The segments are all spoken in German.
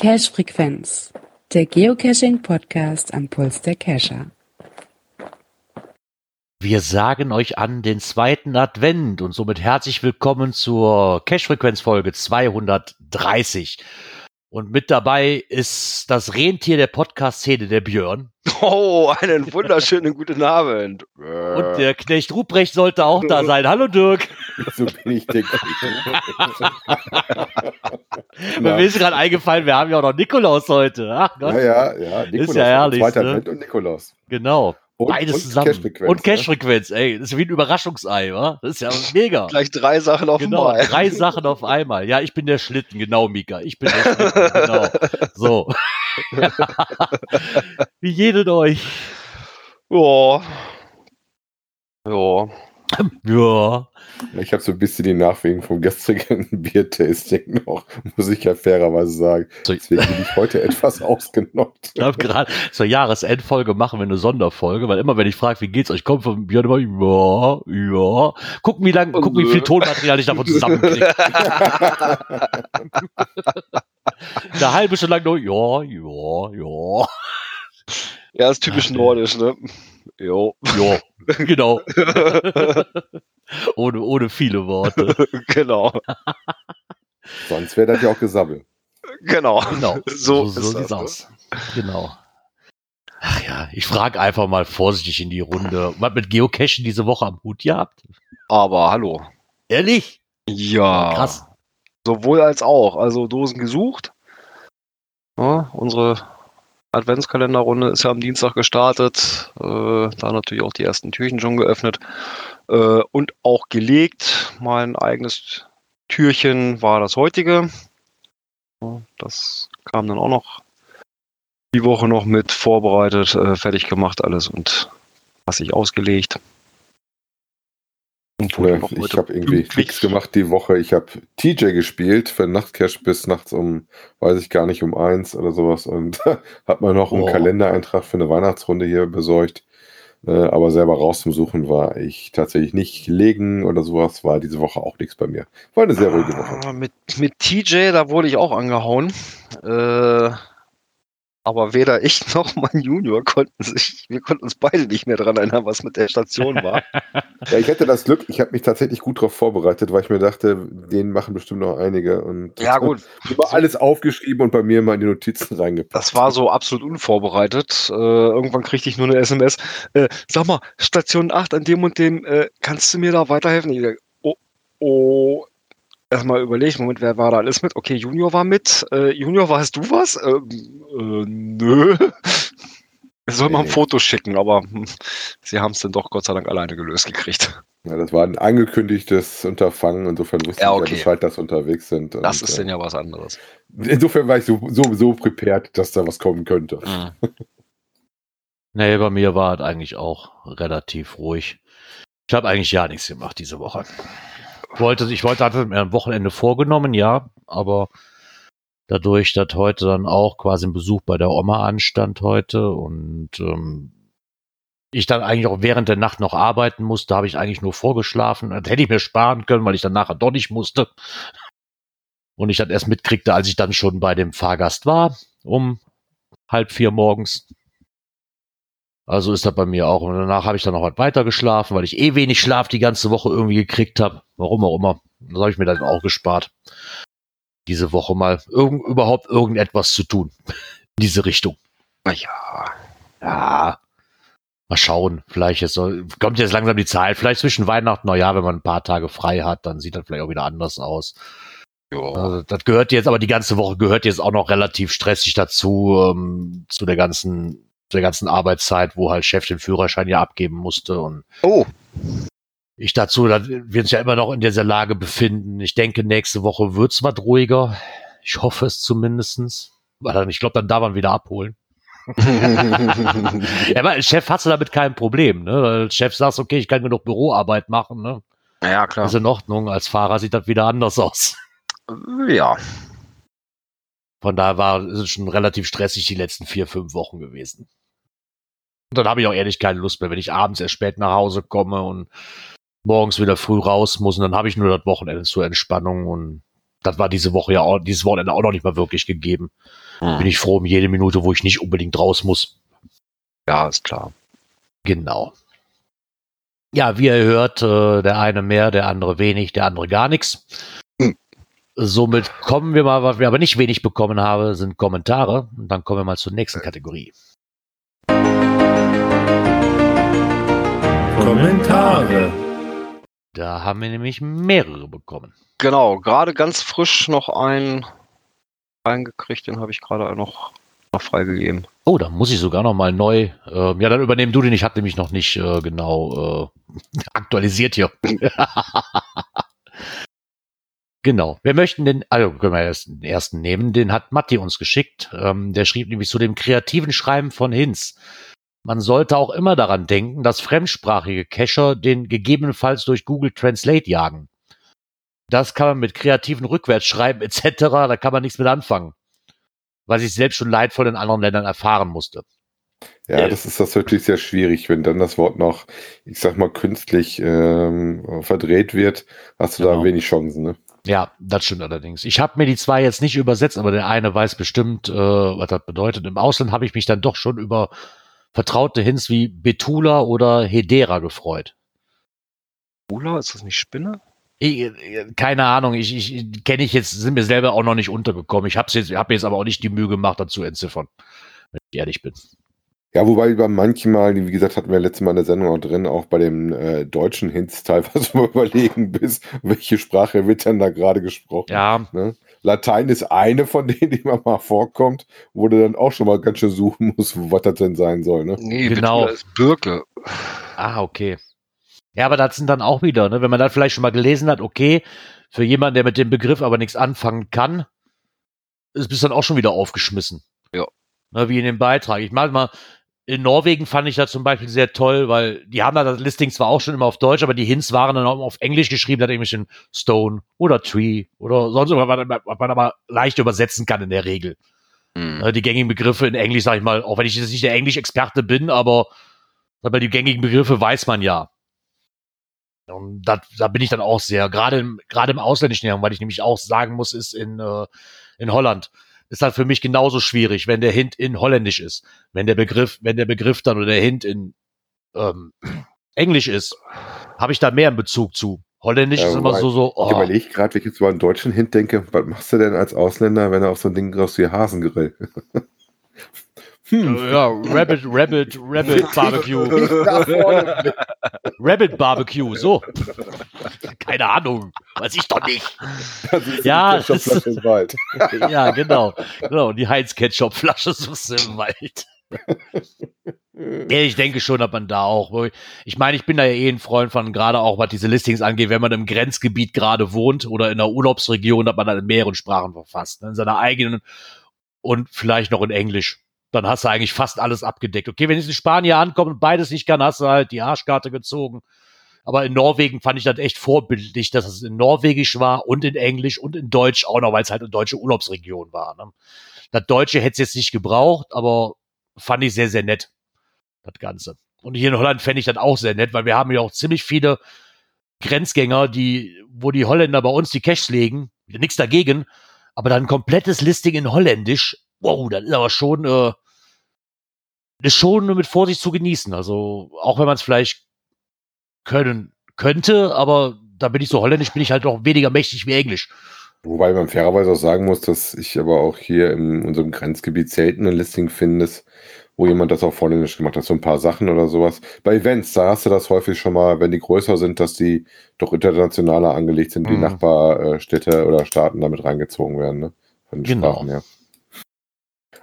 Cache Frequenz, der Geocaching Podcast am Puls der Cacher. Wir sagen euch an den zweiten Advent und somit herzlich willkommen zur Cache Frequenz Folge 230. Und mit dabei ist das Rentier der Podcast-Szene, der Björn. Oh, einen wunderschönen guten Abend. Und der Knecht Ruprecht sollte auch da sein. Hallo Dirk. So bin ich der Mir ist gerade eingefallen, wir haben ja auch noch Nikolaus heute. Ach Gott. Ja, ja, ja. Nikolaus, ist ja herrlich. Zweiter Ne? Und Nikolaus. Genau. Und, Beides und zusammen. Cache-Frequenz, und ne? Cache-Frequenz, ey. Das ist wie ein Überraschungsei, wa? Das ist ja mega. Gleich drei Sachen auf Genau, einmal. drei Sachen auf einmal. Ja, ich bin der Schlitten, genau, Mika. Ich bin der Schlitten, genau. So. Wie jeden euch. Ja. Ja. Ja. Ich habe so ein bisschen die Nachwehen vom gestrigen Biertasting noch, muss ich ja fairerweise sagen. So, Deswegen bin ich heute etwas ausgenockt. Ich habe gerade zur Jahresendfolge machen wir eine Sonderfolge, weil immer wenn ich frage, wie geht's euch, kommt von Björn immer, ja, ja. Gucken, wie lang, gucken, wie viel Tonmaterial ich davon zusammenkriege. Eine halbe Stunde lang nur, ja, ja, ja. Ja, ist typisch Ach, nordisch, ne? Jo. Ja, genau. ohne, ohne viele Worte. genau. Sonst wäre das ja auch Gesabbel. Genau. Genau. So, so, ist sieht's aus. Genau. Ach ja, ich frage einfach mal vorsichtig in die Runde, was mit Geocachen diese Woche am Hut ihr habt? Aber hallo. Ehrlich? Ja. Krass. Sowohl als auch. Also Dosen gesucht. Ja, unsere Adventskalenderrunde ist ja am Dienstag gestartet. Äh, da natürlich auch die ersten Türchen schon geöffnet. Äh, und auch gelegt. Mein eigenes Türchen war das heutige. Das kam dann auch noch die Woche noch mit vorbereitet, äh, fertig gemacht alles und massig ausgelegt. Wurde Ja, ich habe irgendwie nichts gemacht die Woche. Ich habe TJ gespielt für Nachtcash bis nachts um, weiß ich gar nicht, um eins oder sowas. Und hat mir noch einen Oh. Kalendereintrag für eine Weihnachtsrunde hier besorgt. Äh, aber selber rauszusuchen war ich tatsächlich nicht. Legen oder sowas war diese Woche auch nichts bei mir. War eine sehr ruhige Woche. Ah, Mit, mit TJ, da wurde ich auch angehauen. Äh, aber weder ich noch mein Junior konnten sich, wir konnten uns beide nicht mehr dran erinnern, was mit der Station war. Ja, ich hatte das Glück, ich habe mich tatsächlich gut darauf vorbereitet, weil ich mir dachte, den machen bestimmt noch einige. Und ja, gut. Immer alles aufgeschrieben und bei mir mal in die Notizen reingepackt. Das war so absolut unvorbereitet. Äh, irgendwann kriegte ich nur eine SMS. Äh, sag mal, Station 8 an dem und dem, äh, kannst du mir da weiterhelfen? Ich oh, oh. Erstmal überlegt, Moment, wer war da alles mit? Okay, Junior war mit. Äh, Junior, weißt du was? Ähm, äh, nö. Ich soll mal ein Nee. Foto schicken, aber hm, sie haben es dann doch Gott sei Dank alleine gelöst gekriegt. Ja, das war ein angekündigtes Unterfangen, insofern wusste Ja, ich okay. ja Bescheid, dass unterwegs sind. Das Und, ist äh, denn ja was anderes. Insofern war ich so, sowieso prepared, dass da was kommen könnte. Nee, bei mir war es eigentlich auch relativ ruhig. Ich habe eigentlich ja nichts gemacht diese Woche. Wollte, ich wollte, hatte mir am Wochenende vorgenommen, ja, aber dadurch, dass heute dann auch quasi ein Besuch bei der Oma anstand heute und ähm, ich dann eigentlich auch während der Nacht noch arbeiten musste, habe ich eigentlich nur vorgeschlafen. Das hätte ich mir sparen können, weil ich dann nachher doch nicht musste. Und ich dann erst mitkriegte, als ich dann schon bei dem Fahrgast war, um halb vier morgens. Also ist das bei mir auch. Und danach habe ich dann noch was weiter geschlafen, weil ich eh wenig Schlaf die ganze Woche irgendwie gekriegt habe. Warum auch immer. Das habe ich mir dann auch gespart. Diese Woche mal irgend, überhaupt irgendetwas zu tun. In diese Richtung. Naja, Ja. Mal schauen. Vielleicht jetzt kommt jetzt langsam die Zeit. Vielleicht zwischen Weihnachten und Neujahr, wenn man ein paar Tage frei hat, dann sieht das vielleicht auch wieder anders aus. ja. Also das gehört jetzt, aber die ganze Woche gehört jetzt auch noch relativ stressig dazu, ähm, zu der ganzen, der ganzen Arbeitszeit, wo halt Chef den Führerschein ja abgeben musste und Oh, ich dazu, dass wir uns ja immer noch in dieser Lage befinden. Ich denke, nächste Woche wird's was ruhiger. Ich hoffe es zumindestens. Weil dann, ich glaube, dann darf man wieder abholen. Ja, aber Chef hast du damit kein Problem, ne? Als Chef sagst, okay, ich kann genug Büroarbeit machen, ne? ja klar. Ist in Ordnung. Als Fahrer sieht das wieder anders aus. Ja. Von daher war es schon relativ stressig die letzten vier, fünf Wochen gewesen. Und dann habe ich auch ehrlich keine Lust mehr, wenn ich abends erst spät nach Hause komme und morgens wieder früh raus muss und dann habe ich nur das Wochenende zur Entspannung und das war diese Woche ja auch, dieses Wochenende auch noch nicht mal wirklich gegeben. Hm. Bin ich froh um jede Minute, wo ich nicht unbedingt raus muss. Ja, ist klar. Genau. Ja, wie ihr hört, äh, der eine mehr, der andere wenig, der andere gar nichts. Hm. Somit kommen wir mal, was wir aber nicht wenig bekommen haben, sind Kommentare. Und dann kommen wir mal zur nächsten Kategorie. Kommentare. Da haben wir nämlich mehrere bekommen. Genau, gerade ganz frisch noch einen reingekriegt, den habe ich gerade noch, noch freigegeben. Oh, da muss ich sogar noch mal neu. ähm, ja, dann übernehmen du den. Ich habe nämlich noch nicht äh, genau äh, aktualisiert hier. genau. Wir möchten den, also können wir erst den ersten nehmen. Den hat Matti uns geschickt. Ähm, der schrieb nämlich zu dem kreativen Schreiben von Hinz. Man sollte auch immer daran denken, dass fremdsprachige Cacher den gegebenenfalls durch Google Translate jagen. Das kann man mit kreativen Rückwärtsschreiben etc., da kann man nichts mit anfangen. Was ich selbst schon leidvoll in anderen Ländern erfahren musste. Ja, das ist das natürlich sehr schwierig, wenn dann das Wort noch, ich sag mal, künstlich ähm, verdreht wird, hast du Genau. da wenig Chancen, ne? Ja, das stimmt allerdings. Ich habe mir die zwei jetzt nicht übersetzt, aber der eine weiß bestimmt, äh, was das bedeutet. Im Ausland habe ich mich dann doch schon über vertraute Hints wie Betula oder Hedera gefreut. Ula, ist das nicht Spinne? Ich, keine Ahnung, ich, ich kenne ich jetzt, sind mir selber auch noch nicht untergekommen. Ich habe jetzt, hab jetzt aber auch nicht die Mühe gemacht, dazu entziffern, wenn ich ehrlich bin. Ja, wobei bei manchmal, wie gesagt, hatten wir letztes Mal in der Sendung auch drin, auch bei dem äh, deutschen Hints teilweise mal überlegen bis, welche Sprache wird denn da gerade gesprochen. Ja, Ne? Latein ist eine von denen, die man mal vorkommt, wo du dann auch schon mal ganz schön suchen musst, was das denn sein soll. Ne? Nee, Genau. Betula ist Birke. ah, okay. Ja, aber das sind dann auch wieder, ne, wenn man das vielleicht schon mal gelesen hat, okay, für jemanden, der mit dem Begriff aber nichts anfangen kann, ist bist dann auch schon wieder aufgeschmissen. Ja. Ne, wie in dem Beitrag. Ich mag mal, in Norwegen fand ich das zum Beispiel sehr toll, weil die haben da das Listing zwar auch schon immer auf Deutsch, aber die Hints waren dann auch auf Englisch geschrieben, da irgendwelchen Stone oder Tree oder sonst irgendwas, was was man aber leicht übersetzen kann in der Regel. Hm. Ne, die gängigen Begriffe in Englisch, sag ich mal, auch wenn ich jetzt nicht der Englisch-Experte bin, aber sag mal, die gängigen Begriffe weiß man ja. Und da, da bin ich dann auch sehr, gerade im, gerade im ausländischen Raum, weil ich nämlich auch sagen muss, ist in, äh, in Holland, ist halt für mich genauso schwierig, wenn der Hint in Holländisch ist. Wenn der Begriff, wenn der Begriff dann oder der Hint in ähm, Englisch ist, habe ich da mehr einen Bezug zu. Holländisch Ja, ist immer so, so, Ich oh, überlege gerade, wenn ich jetzt mal einen Deutschen Hint denke, was machst du denn als Ausländer, wenn du auf so ein Ding raus wie Hasengrill? hm. ja, Rabbit, Rabbit, Rabbit Barbecue. Rabbit Barbecue, so. Keine Ahnung. Weiß ich doch nicht. Das ist Ja. Ja, genau. Genau. Die Heinz-Ketchup-Flasche du im Wald. Ja, ich denke schon, dass man da auch. Ich meine, ich bin da ja eh ein Freund von, gerade auch was diese Listings angeht, wenn man im Grenzgebiet gerade wohnt oder in einer Urlaubsregion, dass man dann in mehreren Sprachen verfasst. Ne? In seiner eigenen und vielleicht noch in Englisch. Dann hast du eigentlich fast alles abgedeckt. Okay, wenn jetzt ein Spanier ankommt und beides nicht kann, hast du halt die Arschkarte gezogen. Aber in Norwegen fand ich das echt vorbildlich, dass es in Norwegisch war und in Englisch und in Deutsch auch noch, weil es halt eine deutsche Urlaubsregion war. Ne? Das Deutsche hätte es jetzt nicht gebraucht, aber fand ich sehr, sehr nett, das Ganze. Und hier in Holland fände ich das auch sehr nett, weil wir haben ja auch ziemlich viele Grenzgänger, die, wo die Holländer bei uns die Cash legen, nichts dagegen, aber dann ein komplettes Listing in Holländisch, wow, das ist aber schon, äh, ist schon mit Vorsicht zu genießen. Also, auch wenn man es vielleicht können könnte, aber da bin ich so holländisch, bin ich halt noch weniger mächtig wie Englisch. Wobei man fairerweise auch sagen muss, dass ich aber auch hier in unserem Grenzgebiet selten ein Listing finde, wo jemand das auf Holländisch gemacht hat. So ein paar Sachen oder sowas. Bei Events, da hast du das häufig schon mal, wenn die größer sind, dass die doch internationaler angelegt sind, die Mhm. Nachbarstädte oder Staaten damit reingezogen werden. Ne? Von den Genau. Sprachen her.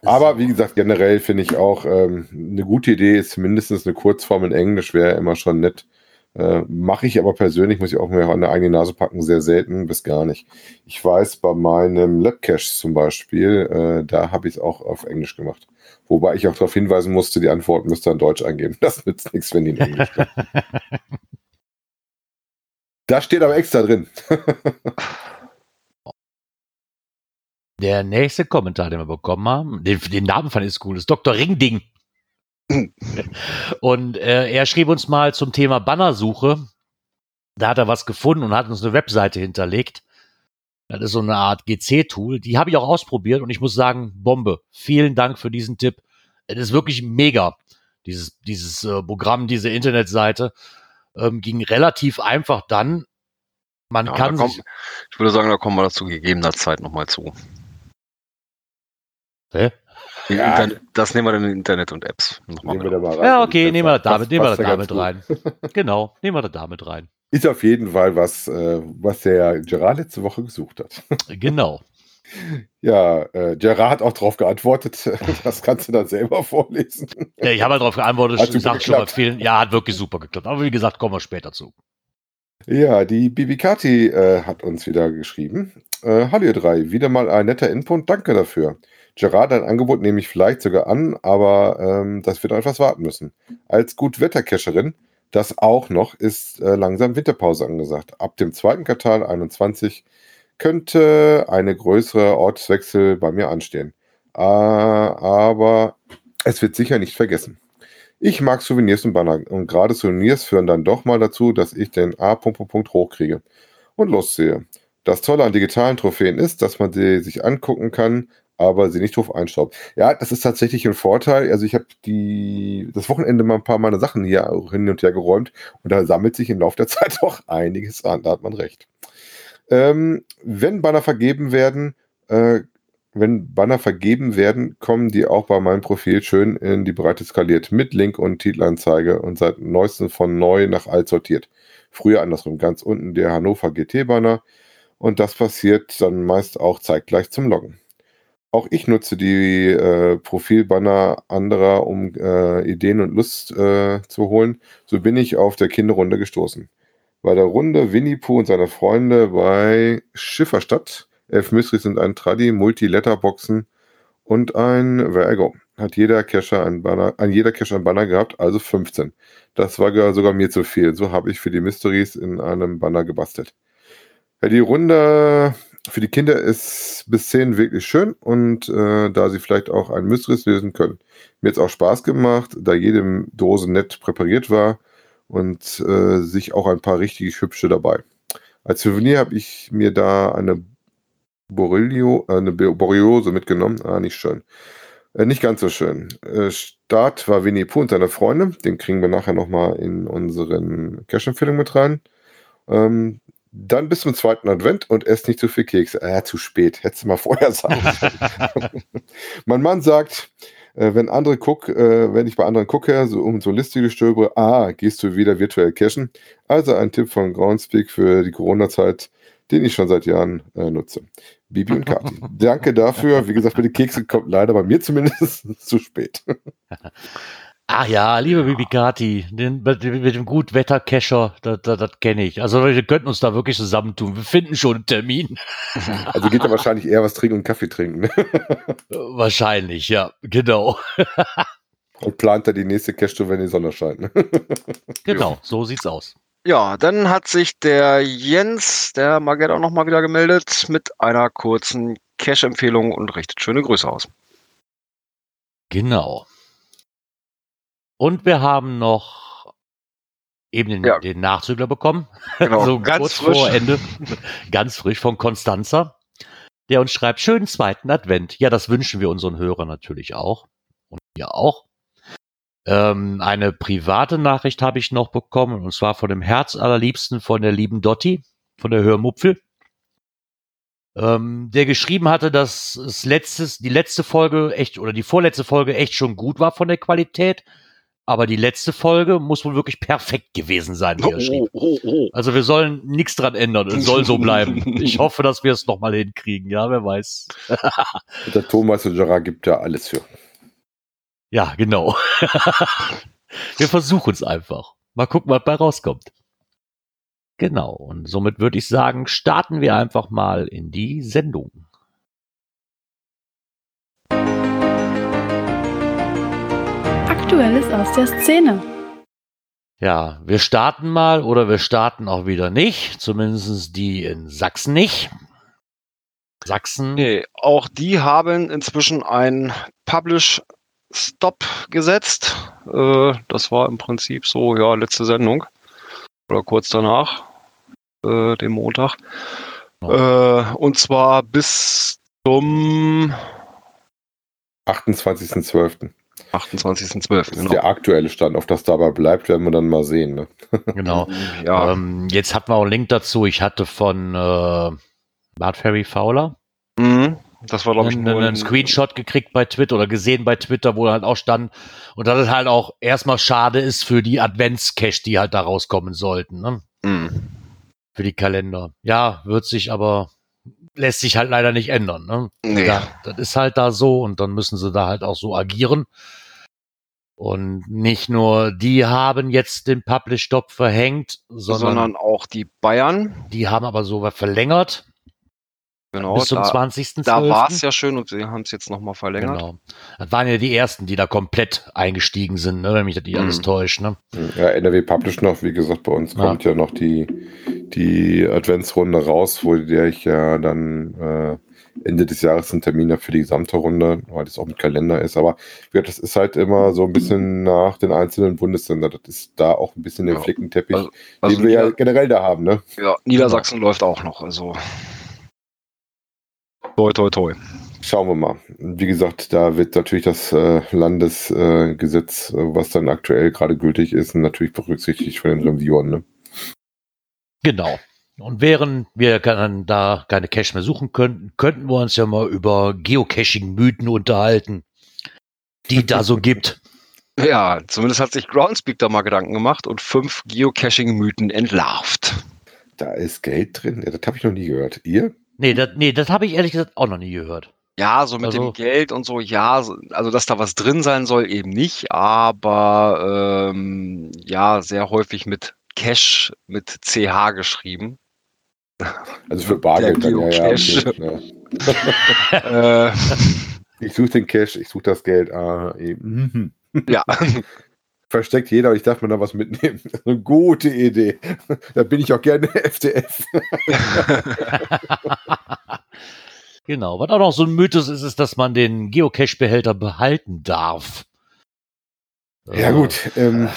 Aber wie gesagt, generell finde ich auch ähm, eine gute Idee ist mindestens eine Kurzform in Englisch wäre immer schon nett. Äh, Mache ich aber persönlich, muss ich auch mir an der eigene Nase packen, sehr selten bis gar nicht. Ich weiß, bei meinem Labcache zum Beispiel, äh, da habe ich es auch auf Englisch gemacht. Wobei ich auch darauf hinweisen musste, die Antworten müsst ihr in Deutsch eingeben. Das nützt nichts, wenn die in Englisch kommen. Da steht aber extra drin. Der nächste Kommentar, den wir bekommen haben, den, den Namen fand ich cool, ist Dr. Ringding. und äh, er schrieb uns mal zum Thema Bannersuche. Da hat er was gefunden und hat uns eine Webseite hinterlegt. Das ist so eine Art GC-Tool. Die habe ich auch ausprobiert und ich muss sagen, Bombe. Vielen Dank für diesen Tipp. Es ist wirklich mega. Dieses, dieses äh, Programm, diese Internetseite ähm, ging relativ einfach dann. Man Ja, kann kommt, ich würde sagen, da kommen wir dazu gegebener Zeit nochmal zu. Hä? Ja. Internet, das nehmen wir dann in Internet und Apps nochmal Nehmen wir mit. da mal rein. Ja, okay, nehmen wir damit, nehmen wir ganz damit rein. Genau, nehmen wir das damit rein. Ist auf jeden Fall was, äh, was der Gerard letzte Woche gesucht hat. Genau. Ja, äh, Gerard hat auch darauf geantwortet. Das kannst du dann selber vorlesen. Ja, ich habe halt darauf geantwortet, Hat sag schon mal vielen. Ja, hat wirklich super geklappt. Aber wie gesagt, kommen wir später zu. Ja, die Bibikati äh, hat uns wieder geschrieben. Äh, Hallo ihr drei, wieder mal ein netter Input, danke dafür. Gerard, ein Angebot nehme ich vielleicht sogar an, aber ähm, das wird noch etwas warten müssen. Als Gutwettercacherin, das auch noch, ist äh, langsam Winterpause angesagt. Ab dem zweiten Quartal 21 könnte eine größere Ortswechsel bei mir anstehen. Äh, aber es wird sicher nicht vergessen. Ich mag Souvenirs und Banner und gerade Souvenirs führen dann doch mal dazu, dass ich den A. Punkt, Punkt, Punkt hochkriege und losziehe. Das Tolle an digitalen Trophäen ist, dass man sie sich angucken kann, aber sie nicht drauf einstaubt. Ja, das ist tatsächlich ein Vorteil. Also ich habe die das Wochenende mal ein paar meiner Sachen hier hin und her geräumt und da sammelt sich im Laufe der Zeit auch einiges an. Da hat man recht. Ähm, wenn Banner vergeben werden, äh, wenn Banner vergeben werden, kommen die auch bei meinem Profil schön in die Breite skaliert mit Link und Titelanzeige und seit neuestem von neu nach alt sortiert. Früher andersrum, ganz unten der Hannover GT-Banner und das passiert dann meist auch zeitgleich zum Loggen. Auch ich nutze die äh, Profilbanner anderer, um äh, Ideen und Lust äh, zu holen. So bin ich auf der Kinderrunde gestoßen. Bei der Runde Winnie Pooh und seine Freunde bei Schifferstadt, elf Mysteries und ein Traddy, Multi-Letterboxen und ein Vergo. Hat jeder Cacher ein Banner, an jeder Cacher ein Banner gehabt, also 15. Das war gar- sogar mir zu viel. So habe ich für die Mysteries in einem Banner gebastelt. Ja, die Runde für die Kinder ist bis 10 wirklich schön und äh, da sie vielleicht auch ein Mysteries lösen können. Mir hat es auch Spaß gemacht, da jede Dose nett präpariert war und äh, sich auch ein paar richtig hübsche dabei. Als Souvenir habe ich mir da eine Borrelio, äh, eine Borreliose mitgenommen. Ah, nicht schön. Äh, nicht ganz so schön. Äh, Start war Winnie Pooh und seine Freunde. Den kriegen wir nachher nochmal in unseren Cash-Empfehlungen mit rein. Ähm, dann bis zum zweiten Advent und esst nicht zu viel Kekse. Äh, zu spät. Hättest du mal vorher sagen mein Mann sagt, äh, wenn andere guck, äh, wenn ich bei anderen gucke, so um so Liste stöbere, ah, gehst du wieder virtuell cashen. Also ein Tipp von Groundspeak für die Corona-Zeit, den ich schon seit Jahren äh, nutze. Bibi und Kati. Danke dafür. Wie gesagt, mit den Keksen kommt leider bei mir zumindest zu spät. Ah ja, liebe Bibikati, den, mit, mit dem Gutwetter-Cacher, das, das, das kenne ich. Also wir könnten uns da wirklich zusammentun. Wir finden schon einen Termin. Also geht er wahrscheinlich eher was trinken und Kaffee trinken. Ne? Wahrscheinlich, ja, genau. Und plant er die nächste Cash-Tour, wenn die Sonne scheint. Ne? Genau, so sieht's aus. Ja, dann hat sich der Jens, der Margit auch nochmal wieder gemeldet mit einer kurzen Cash-Empfehlung und richtet schöne Grüße aus. Genau. Und wir haben noch eben den, Ja. den Nachzügler bekommen. Genau, so ganz kurz frisch. vor Ende. Ganz frisch von Konstanza. Der uns schreibt, schönen zweiten Advent. Ja, das wünschen wir unseren Hörern natürlich auch. Und ihr auch. Ähm, eine private Nachricht habe ich noch bekommen, und zwar von dem Herz allerliebsten von der lieben Dotti, von der Hörmupfel. Ähm, der geschrieben hatte, dass es letztes, die letzte Folge echt, oder die vorletzte Folge echt schon gut war von der Qualität. Aber die letzte Folge muss wohl wirklich perfekt gewesen sein, wie er schrieb. Oh, oh, oh. Also wir sollen nichts dran ändern. Es soll so bleiben. Ich hoffe, dass wir es nochmal hinkriegen. Ja, wer weiß. Der Thomas und Gerard gibt ja alles für. Ja, genau. wir versuchen es einfach. Mal gucken, was bei rauskommt. Genau. Und somit würde ich sagen, starten wir einfach mal in die Sendung. Aktuelles aus der Szene. Ja, wir starten mal oder wir starten auch wieder nicht. Zumindest die in Sachsen nicht. Sachsen. Nee, auch die haben inzwischen ein Publish Stop gesetzt. Äh, das war im Prinzip so, ja, letzte Sendung. Oder kurz danach, äh, dem Montag. Äh, und zwar bis zum 28.12. 28.12. Das ist Genau. der aktuelle Stand. Auf das dabei bleibt, werden wir dann mal sehen. Ne? Genau. Ja, Ähm, jetzt hatten wir auch einen Link dazu. Ich hatte von äh, Bart Ferry Fowler mhm. das war, glaube ich, einen, einen Screenshot gekriegt bei Twitter oder gesehen bei Twitter, wo halt auch stand. Und dass es halt auch erstmal schade ist für die Advents-Cache, die halt da rauskommen sollten. Ne? Mhm. Für die Kalender. Ja, wird sich aber, lässt sich halt leider nicht ändern. Ne? Nee. Ja, das ist halt da so und dann müssen sie da halt auch so agieren. Und nicht nur die haben jetzt den Publish-Stop verhängt, sondern, sondern auch die Bayern. die haben aber sogar verlängert Genau, bis zum da, 20. da war es ja schön und sie haben es jetzt nochmal verlängert. Genau. Das waren ja die ersten, die da komplett eingestiegen sind, ne, wenn mich das nicht Mhm. alles täuscht. Ne? Ja, NRW Publish noch, wie gesagt, bei uns Ja. kommt ja noch die, die Adventsrunde raus, wo der ich ja dann äh, Ende des Jahres einen Termin für die gesamte Runde, weil das auch mit Kalender ist. Aber wie gesagt, das ist halt immer so ein bisschen nach den einzelnen Bundesländern. Das ist da auch ein bisschen der Ja. Flickenteppich, Also- Also den wir ja Nieder generell da haben, ne? ja, Niedersachsen läuft auch noch. Also toi toi toi. Schauen wir mal. Wie gesagt, da wird natürlich das äh, Landesgesetz, äh, äh, was dann aktuell gerade gültig ist, natürlich berücksichtigt von den Reviewern. Ne? Genau. Und während wir dann da keine Cache mehr suchen könnten, könnten wir uns ja mal über Geocaching-Mythen unterhalten, die da so gibt. Ja, zumindest hat sich Groundspeak da mal Gedanken gemacht und fünf Geocaching-Mythen entlarvt. Da ist Geld drin. Ja, das habe ich noch nie gehört. Ihr? Nee, das, nee, das habe ich ehrlich gesagt auch noch nie gehört. Ja, so mit Also- dem Geld und so, ja, so- also dass da was drin sein soll, eben nicht, aber ähm, ja, sehr häufig mit Cash mit CH geschrieben. Also für Bargeld dann, ja, ja. Okay, ja. äh, Ich suche den Cash, ich suche das Geld. Ah, eben. Ja, Versteckt jeder, aber ich darf mir da was mitnehmen. Eine gute Idee. Da bin ich auch gerne FDF. Genau. Was auch noch so ein Mythos ist, ist, dass man den Geocache-Behälter behalten darf. Ja Äh, gut, ähm,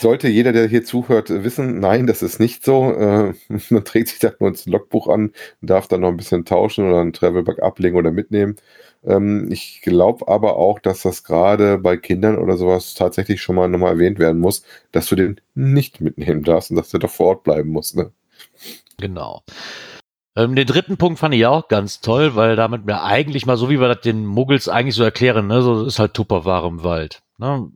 sollte jeder, der hier zuhört, wissen, nein, das ist nicht so. Äh, man trägt sich da nur ins Logbuch an und darf dann noch ein bisschen tauschen oder einen Travelback ablegen oder mitnehmen. Ähm, ich glaube aber auch, dass das gerade bei Kindern oder sowas tatsächlich schon mal nochmal erwähnt werden muss, dass du den nicht mitnehmen darfst und dass der doch vor Ort bleiben muss. Ne? Genau. Ähm, den dritten Punkt fand ich auch ganz toll, weil damit mir eigentlich mal, so wie wir das den Muggels eigentlich so erklären, ne, so ist halt Tupperware im Wald. Ne?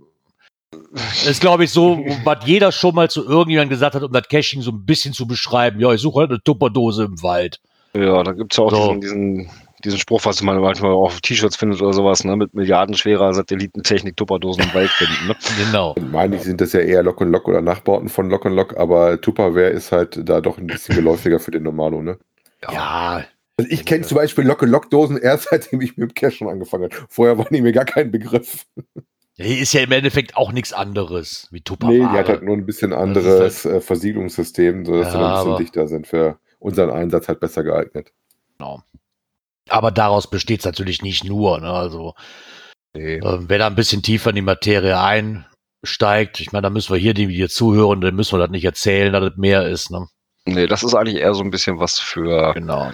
Ist, glaube ich, so, was jeder schon mal zu irgendjemandem gesagt hat, um das Caching so ein bisschen zu beschreiben. Ja, ich suche halt eine Tupperdose im Wald. ja, da gibt's ja auch So. diesen, diesen, diesen Spruch, was man manchmal auch auf T-Shirts findet oder sowas, ne, mit milliardenschwerer Satellitentechnik Tupperdosen im Wald finden. Ne? Genau. Meine ich, sind das ja eher Lock und Lock oder Nachbauten von Lock und Lock, aber Tupperware ist halt da doch ein bisschen geläufiger für den Normalo, ne? Ja, Also ich kenne zum Beispiel Lock und Lock Dosen erst seitdem ich mit dem Cash schon angefangen habe. Vorher war die mir gar kein Begriff. Die ist ja im Endeffekt auch nichts anderes wie Tupperware. Nee, die hat halt nur ein bisschen Das anderes äh, Versiegelungssystem, sodass sie Ja, noch ein bisschen dichter sind für unseren Einsatz halt besser geeignet. Aber daraus besteht es natürlich nicht nur. Ne? Also, Nee. ähm, wer da ein bisschen tiefer in die Materie einsteigt, ich meine, da müssen wir hier, die hier zuhören, dann müssen wir das nicht erzählen, dass es mehr ist. Ne? nee, das ist eigentlich eher so ein bisschen was für, Genau.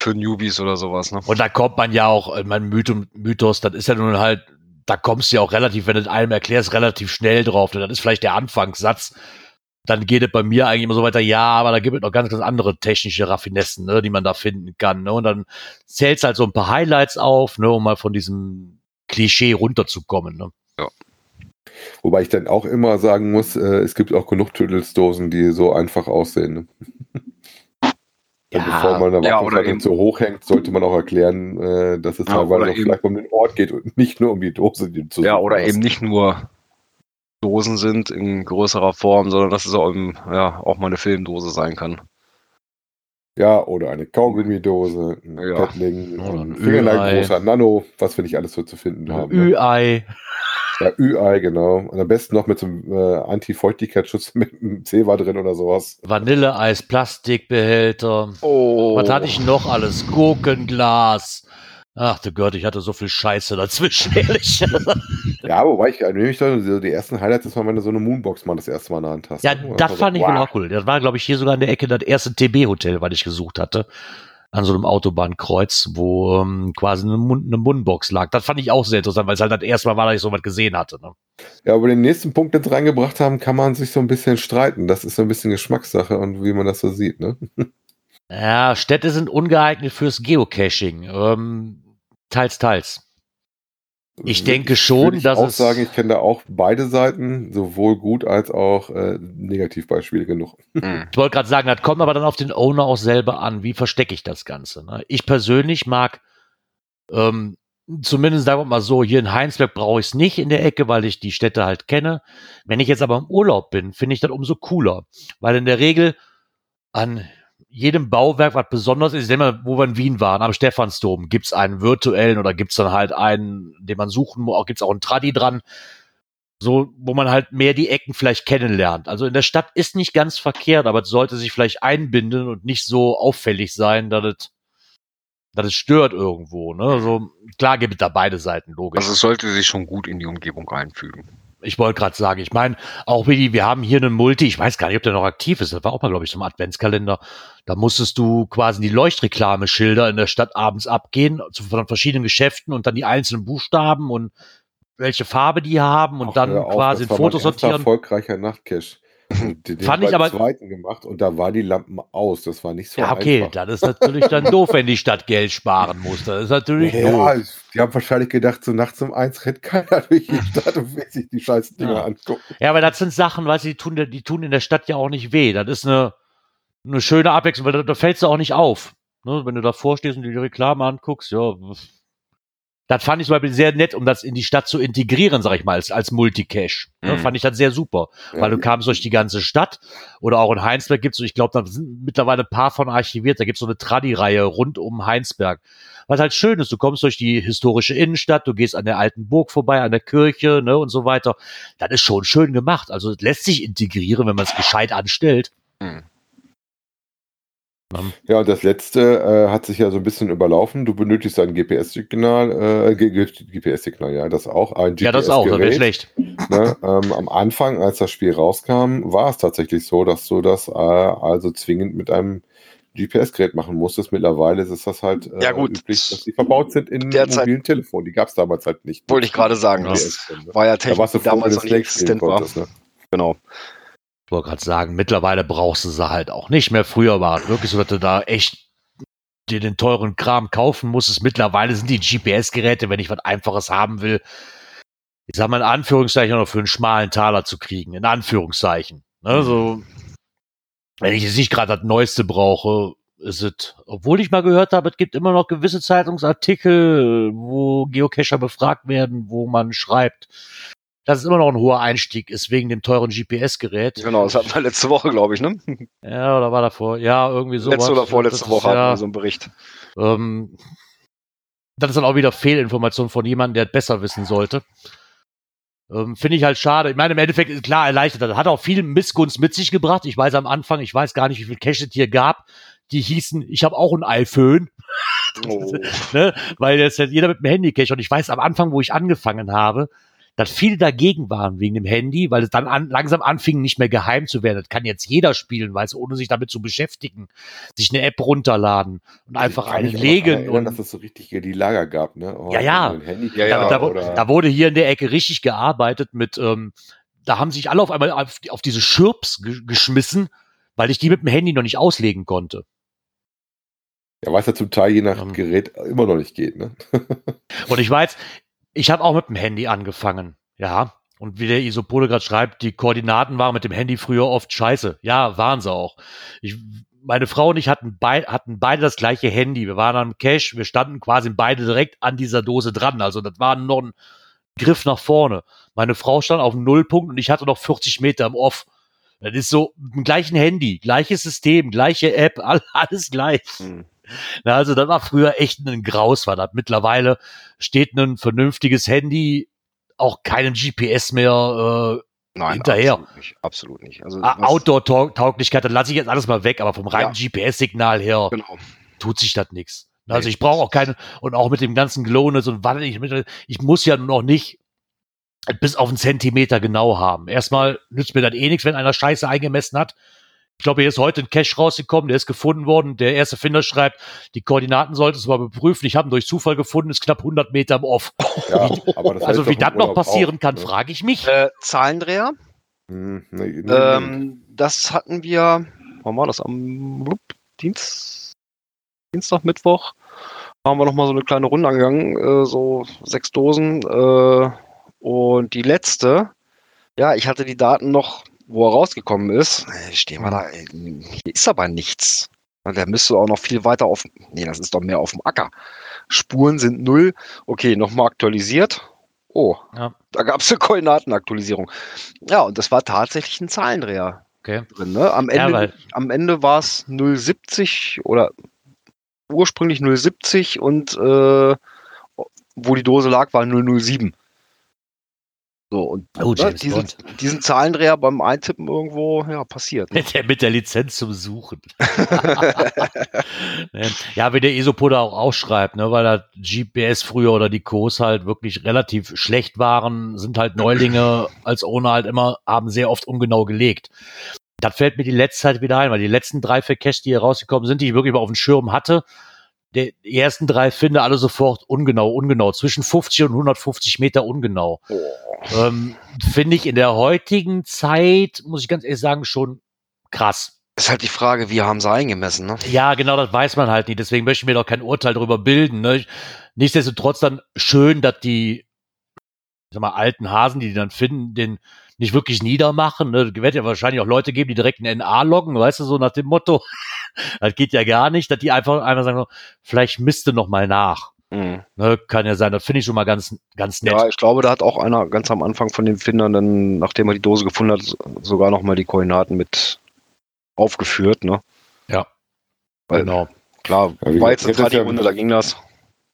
für Newbies oder sowas. Ne? Und da kommt man ja auch, äh, mein Mythos, Mythos, das ist ja nun halt, da kommst du ja auch relativ, wenn du es einem erklärst, relativ schnell drauf. Denn das ist vielleicht der Anfangssatz. Dann geht es bei mir eigentlich immer so weiter, ja, aber da gibt es noch ganz, ganz andere technische Raffinessen, ne, die man da finden kann. Ne? Und dann zählst halt so ein paar Highlights auf, ne, um mal von diesem Klischee runterzukommen. Ne? Wobei ich dann auch immer sagen muss, äh, es gibt auch genug Tüdelsdosen, die so einfach aussehen. Ne? Ja, bevor man eine ja, oder Wartungsleitung eben- zu hoch hängt, sollte man auch erklären, äh, dass es Ja, teilweise oder auch eben- vielleicht um den Ort geht und nicht nur um die Dose, die du zu Ja, oder hast. eben nicht nur Dosen sind in größerer Form, sondern dass es auch, im, ja, auch mal eine Filmdose sein kann. Ja, oder eine Kaugummidose, ein Ja. Oder ein ein Fingerlein großer Nano, was wir nicht alles so zu finden haben. Ne? Ü-Ei. Ja, Ü-Ei, genau. Und am besten noch mit so einem äh, Anti-Feuchtigkeitsschutz mit einem Zewa drin oder sowas. Vanilleeis, Plastikbehälter. Oh. Was hatte ich noch alles? Gurkenglas. Ach du Gott, ich hatte so viel Scheiße dazwischen, ehrlich. Ja, wobei ich erinnere mich doch, so die ersten Highlights, das war, wenn du so eine Moonbox mal das erste Mal in der Hand hast. ja, das fand so, ich wow. auch cool. Das war, glaube ich, hier sogar in der Ecke das erste TB-Hotel, was ich gesucht hatte. An so einem Autobahnkreuz, wo ähm, quasi eine, Mund, eine Mundbox lag. Das fand ich auch sehr interessant, weil es halt das erste Mal war, dass ich sowas gesehen hatte. Ne? Ja, aber den nächsten Punkt, den sie reingebracht haben, kann man sich so ein bisschen streiten. Das ist so ein bisschen Geschmackssache und wie man das so sieht, ne? Ja, Städte sind ungeeignet fürs Geocaching. Ähm, teils, teils. Ich denke schon, ich dass auch es- sagen, ich kenne da auch beide Seiten, sowohl gut als auch äh, Negativbeispiele genug. Hm. Ich wollte gerade sagen, das kommt aber dann auf den Owner auch selber an. Wie verstecke ich das Ganze? Ne? Ich persönlich mag, ähm, zumindest sagen wir mal so, hier in Heinsberg brauche ich es nicht in der Ecke, weil ich die Städte halt kenne. Wenn ich jetzt aber im Urlaub bin, finde ich das umso cooler. Weil in der Regel an jedem Bauwerk, was besonders ist, ich mal, wo wir in Wien waren, am Stephansdom, gibt's einen virtuellen oder gibt's dann halt einen, den man suchen muss, gibt's auch einen Tradi dran so, wo man halt mehr die Ecken vielleicht kennenlernt. Also in der Stadt ist nicht ganz verkehrt, aber es sollte sich vielleicht einbinden und nicht so auffällig sein, dass es, dass es stört irgendwo. Ne? Also klar gibt es da beide Seiten, logisch. Also es sollte sich schon gut in die Umgebung einfügen. Ich wollte gerade sagen, ich meine, auch wie die, wir haben hier einen Multi, ich weiß gar nicht, ob der noch aktiv ist, das war auch mal, glaube ich, so ein Adventskalender. Da musstest du quasi die Leuchtreklameschilder in der Stadt abends abgehen, zu von verschiedenen Geschäften und dann die einzelnen Buchstaben und welche Farbe die haben und Ach, dann auf, quasi ein Foto sortieren. erfolgreicher Nachtcache. Den Fand ich aber- zweiten gemacht und da waren die Lampen aus. Das war nicht so Ja, okay, einfach. das ist natürlich dann doof, wenn die Stadt Geld sparen muss. Das ist natürlich Ja, doof. die haben wahrscheinlich gedacht, so nachts um eins rennt keiner durch die Stadt und will sich die scheiß Dinger Ja. angucken. Ja, aber das sind Sachen, weißt du, die tun, die tun in der Stadt ja auch nicht weh. Das ist eine, eine schöne Abwechslung, weil da, da fällst du auch nicht auf. Ne, wenn du davor stehst und dir die Reklame anguckst, ja. Das fand ich zum Beispiel sehr nett, um das in die Stadt zu integrieren, sag ich mal, als, als Multicache. Ne, Mhm. Fand ich das sehr super. Weil du kamst durch die ganze Stadt oder auch in Heinsberg gibt's, ich glaube, da sind mittlerweile ein paar von archiviert, da gibt's so eine Tradi-Reihe rund um Heinsberg. Was halt schön ist, du kommst durch die historische Innenstadt, du gehst an der alten Burg vorbei, an der Kirche, ne, und so weiter. Das ist schon schön gemacht. Also, es lässt sich integrieren, wenn man es gescheit anstellt. Hm. Ja, und das letzte äh, hat sich ja so ein bisschen überlaufen. Du benötigst ein GPS-Signal, äh, GPS-Signal, ja, das auch. Ein Ja, das auch, das wäre schlecht. Ne? Ähm, am Anfang, als das Spiel rauskam, war es tatsächlich so, dass du das äh, also zwingend mit einem GPS-Gerät machen musstest. Mittlerweile ist das halt äh, Ja, gut. üblich, dass die verbaut sind in Derzeit- mobilen Telefonen. Die gab es damals halt nicht. Wollte ich gerade sagen, das GPS, war ja Da froh, wenn damals noch nicht existent war. Ne? Genau. Ich wollte gerade sagen, mittlerweile brauchst du sie halt auch nicht mehr. Früher war es wirklich so, dass du da echt dir den teuren Kram kaufen musstest. Mittlerweile sind die GPS-Geräte, wenn ich was Einfaches haben will, ich sag mal in Anführungszeichen, noch für einen schmalen Taler zu kriegen. In Anführungszeichen. Ne, so, wenn ich jetzt nicht gerade das Neueste brauche, ist es, obwohl ich mal gehört habe, es gibt immer noch gewisse Zeitungsartikel, wo Geocacher befragt werden, wo man schreibt, dass es immer noch ein hoher Einstieg ist wegen dem teuren GPS-Gerät. Genau, das hatten wir letzte Woche, glaube ich, ne? Ja, oder war davor? Ja, irgendwie so. letzte oder vorletzte Woche hatten ja, wir so einen Bericht. ähm, das ist dann auch wieder Fehlinformation von jemandem, der es besser wissen sollte. Ähm, Finde ich halt schade. Ich meine, im Endeffekt ist klar erleichtert. Das hat auch viel Missgunst mit sich gebracht. Ich weiß am Anfang, ich weiß gar nicht, wie viel Cash es hier gab, die hießen, ich habe auch ein iPhone, Oh. ne? weil jetzt hat jeder mit dem Handy Cash. Und ich weiß am Anfang, wo ich angefangen habe, dass viele dagegen waren wegen dem Handy, weil es dann an, langsam anfing, nicht mehr geheim zu werden. Das kann jetzt jeder spielen, weißt du, ohne sich damit zu beschäftigen, sich eine App runterladen und einfach Ich mich einen legen erinnern, und dass es so richtig die Lager gab, ne? Oh, Ja, ja. Handy Ja, ja, da, da, da wurde hier in der Ecke richtig gearbeitet mit, ähm, da haben sich alle auf einmal auf, auf diese Schirps ge geschmissen, weil ich die mit dem Handy noch nicht auslegen konnte. ja, was ja zum Teil je nach Ähm. Gerät immer noch nicht geht, ne? Und ich weiß, ich habe auch mit dem Handy angefangen, ja. Und wie der Isopole gerade schreibt, die Koordinaten waren mit dem Handy früher oft scheiße. Ja, waren sie auch. Ich, meine Frau und ich hatten, bei, hatten beide das gleiche Handy. Wir waren am Cache, wir standen quasi beide direkt an dieser Dose dran. Also das war noch ein Griff nach vorne. Meine Frau stand auf dem Nullpunkt und ich hatte noch 40 Meter im Off. Das ist so mit dem gleichen Handy, gleiches System, gleiche App, all- alles gleich. Hm. Na, also das war früher echt ein Graus, war das. Mittlerweile steht ein vernünftiges Handy auch keinem GPS mehr Nein, Hinterher. Absolut nicht. Absolut nicht. Also, äh, Outdoor-Tauglichkeit, dann lasse ich jetzt alles mal weg, aber vom reinen Ja. GPS-Signal her Genau. tut sich das nichts. Also Nee. ich brauche auch keine, und auch mit dem ganzen Glowness und wann ich, mit- ich muss ja noch nicht bis auf einen Zentimeter genau haben. Erstmal nützt mir das eh nichts, wenn einer Scheiße eingemessen hat. Ich glaube, hier ist heute ein Cache rausgekommen, der ist gefunden worden. Der erste Finder schreibt, die Koordinaten solltest du mal überprüfen. Ich habe ihn durch Zufall gefunden, ist knapp 100 Meter im Off. Ja, aber das also wie das noch passieren auch, kann, ne? frage ich mich. Äh, Zahlendreher. Hm, nee, nee, Ähm, das hatten wir, wann war das? Am Dienst, Dienstag, Mittwoch. Haben wir nochmal so eine kleine Runde angegangen, äh, so sechs Dosen. Äh, und die letzte, ja, ich hatte die Daten noch, wo er rausgekommen ist. Äh, Stehen wir da, äh, hier ist aber nichts. Ja, Der müsste auch noch viel weiter auf, nee, das ist doch mehr auf dem Acker. Spuren sind null. Okay, nochmal aktualisiert. Oh, Ja. da gab es eine Koordinatenaktualisierung. Ja, und das war tatsächlich ein Zahlendreher Okay. drin. Ne? Am Ja, Ende, weil- am Ende war es 070 oder ursprünglich 070 und äh, wo die Dose lag, war 007. So, und Oh, ne, diesen, diesen Zahlendreher beim Eintippen irgendwo, ja, passiert. Ne? Mit der, mit der Lizenz zum Suchen. Ne? ja, wie der Isopoda auch ausschreibt, ne, weil da GPS früher oder die Kurs halt wirklich relativ schlecht waren, sind halt Neulinge als ohne halt immer, haben sehr oft ungenau gelegt. Das fällt mir die letzte Zeit wieder ein, weil die letzten drei für Cash, die hier rausgekommen sind, die ich wirklich mal auf dem Schirm hatte, der, die ersten drei finde alle sofort ungenau, ungenau, zwischen 50 und 150 Meter ungenau. Oh. Ähm, finde ich in der heutigen Zeit, muss ich ganz ehrlich sagen, schon krass. Ist halt die Frage, wie haben sie eingemessen, ne? Ja, genau, das weiß man halt nicht. Deswegen möchte ich mir doch kein Urteil darüber bilden. Ne? Nichtsdestotrotz dann schön, dass die ich sag mal, alten Hasen, die die dann finden, den nicht wirklich niedermachen. Ne? Es wird ja wahrscheinlich auch Leute geben, die direkt einen NA loggen, weißt du, so nach dem Motto. das geht ja gar nicht, dass die einfach einfach sagen, vielleicht misste noch mal nach. Mhm. Ne? Kann ja sein, das finde ich schon mal ganz, ganz nett. Ja, ich glaube, da hat auch einer ganz am Anfang von den Findern dann, nachdem er die Dose gefunden hat, sogar nochmal die Koordinaten mit aufgeführt, ne? Ja. Weil, genau. klar, Ja, wie war jetzt Runde, da ging das.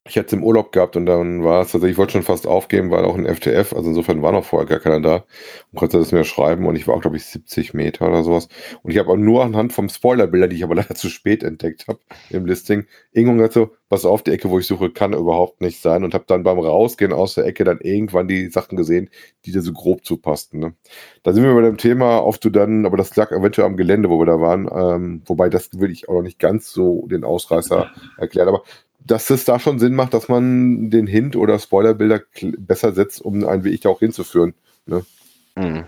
Ich hatte es im Urlaub gehabt und dann war es, also ich wollte schon fast aufgeben, weil auch ein FTF, also insofern war noch vorher gar keiner da und konnte das mir schreiben und ich war auch, glaube ich, 70 Meter oder sowas. Und ich habe auch nur anhand vom Spoilerbilder, die ich aber leider zu spät entdeckt habe im Listing, irgendwann gesagt so, pass auf, die Ecke, wo ich suche, kann überhaupt nicht sein und habe dann beim Rausgehen aus der Ecke dann irgendwann die Sachen gesehen, die da so grob zupassten. Ne? Da sind wir bei dem Thema, ob du dann, aber das lag eventuell am Gelände, wo wir da waren, ähm, wobei das will ich auch noch nicht ganz so den Ausreißer erklären, aber dass es da schon Sinn macht, dass man den Hint oder Spoilerbilder besser setzt, um einen Weg da auch hinzuführen. Mhm.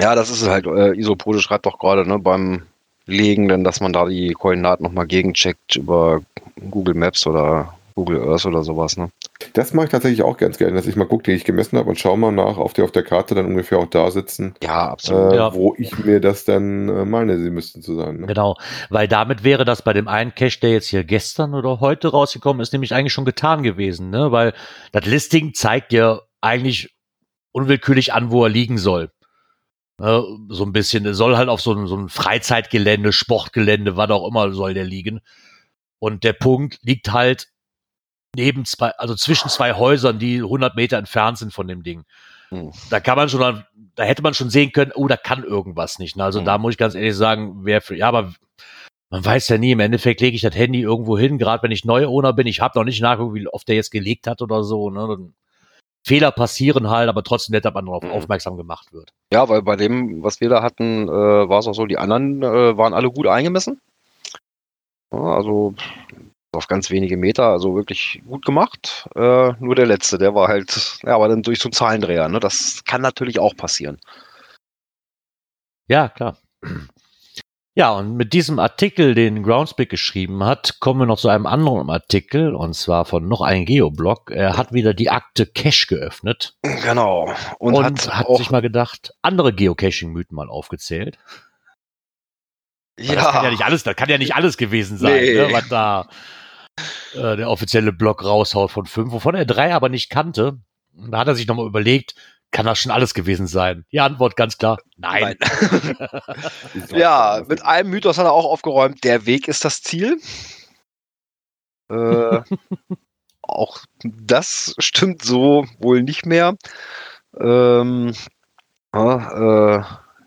Ja, das ist halt. Äh, Isopode schreibt doch gerade ne, beim Legen, denn dass man da die Koordinaten nochmal gegencheckt über Google Maps oder Google Earth oder sowas. Ne? Das mache ich tatsächlich auch ganz gerne, dass ich mal gucke, die ich gemessen habe und schaue mal nach, auf die auf der Karte dann ungefähr auch da sitzen, Ja, absolut. äh, Ja. wo ich mir das dann äh, meine, sie müssten zu sein. Ne? Genau, weil damit wäre das bei dem einen Cache, der jetzt hier gestern oder heute rausgekommen ist, nämlich eigentlich schon getan gewesen, ne? Weil das Listing zeigt ja eigentlich unwillkürlich an, wo er liegen soll. Ne? So ein bisschen, er soll halt auf so ein, so ein Freizeitgelände, Sportgelände, was auch immer soll der liegen. Und der Punkt liegt halt neben zwei, also zwischen zwei Häusern, die 100 Meter entfernt sind von dem Ding. Hm. Da kann man schon, da hätte man schon sehen können, oh, da kann irgendwas nicht. Also Hm. da muss ich ganz ehrlich sagen, wer für, ja, aber man weiß ja nie, im Endeffekt lege ich das Handy irgendwo hin, gerade wenn ich Neu-Owner bin. Ich habe noch nicht nachgeguckt, wie oft der jetzt gelegt hat oder so. Ne? Dann Fehler passieren halt, aber trotzdem nett, dass man darauf Mhm. aufmerksam gemacht wird. Ja, weil bei dem, was wir da hatten, äh, war es auch so, die anderen äh, waren alle gut eingemessen. Ja, also auf ganz wenige Meter, also wirklich gut gemacht. Äh, nur der letzte, der war halt, ja, aber dann durch so einen Zahlendreher. Ne? Das kann natürlich auch passieren. Ja, klar. Ja, und mit diesem Artikel, den Groundspeak geschrieben hat, kommen wir noch zu einem anderen Artikel, und zwar von noch einem Geoblog. Er hat wieder die Akte Cache geöffnet Genau. Und, und, hat, hat, sich mal gedacht, andere Geocaching-Mythen mal aufgezählt. Weil Das kann ja nicht alles, das kann ja nicht alles gewesen sein, Nee. ne, was da äh, der offizielle Blog raushaut von fünf, wovon er drei aber nicht kannte. Und da hat er sich nochmal überlegt, kann das schon alles gewesen sein? Die Antwort ganz klar, nein. ja, mit einem Mythos hat er auch aufgeräumt, der Weg ist das Ziel. Äh, auch das stimmt so wohl nicht mehr. Ähm, äh,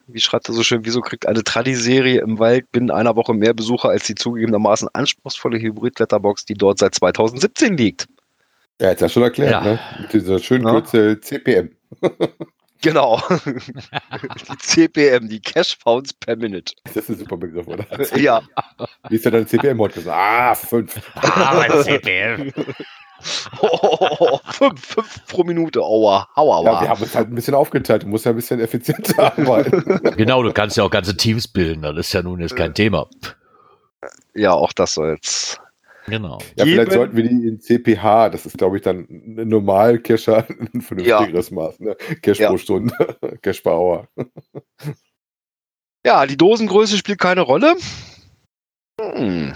wie schreibt er so schön, wieso kriegt eine Tradi-Serie im Wald binnen einer Woche mehr Besucher als die zugegebenermaßen anspruchsvolle Hybrid-Letterbox, die dort seit 2017 liegt? Ja, jetzt ja schon erklärt, Ja. ne? Mit dieser schönen Ja. Kürzel CPM. Genau. die CPM, die Cash Pounds per Minute. Das ist ein super Begriff, oder? Ja. Wie ist ja deine CPM heute gesagt? Ah, fünf. Ah, mein CPM. Oh, fünf, fünf pro Minute. Aua, aua, Ja, wir aua. haben uns halt ein bisschen aufgeteilt. Du musst ja ein bisschen effizienter arbeiten. Genau, du kannst ja auch ganze Teams bilden, das ist ja nun jetzt kein Thema. Ja, auch das soll's. Genau. Ja, Geben- vielleicht sollten wir die in CPH, das ist, glaube ich, dann ein Normal-Cacher, ein vernünftigeres Maß. Ne? Cash Ja. pro Stunde, Cash per Hour. Ja, die Dosengröße spielt keine Rolle. Hm.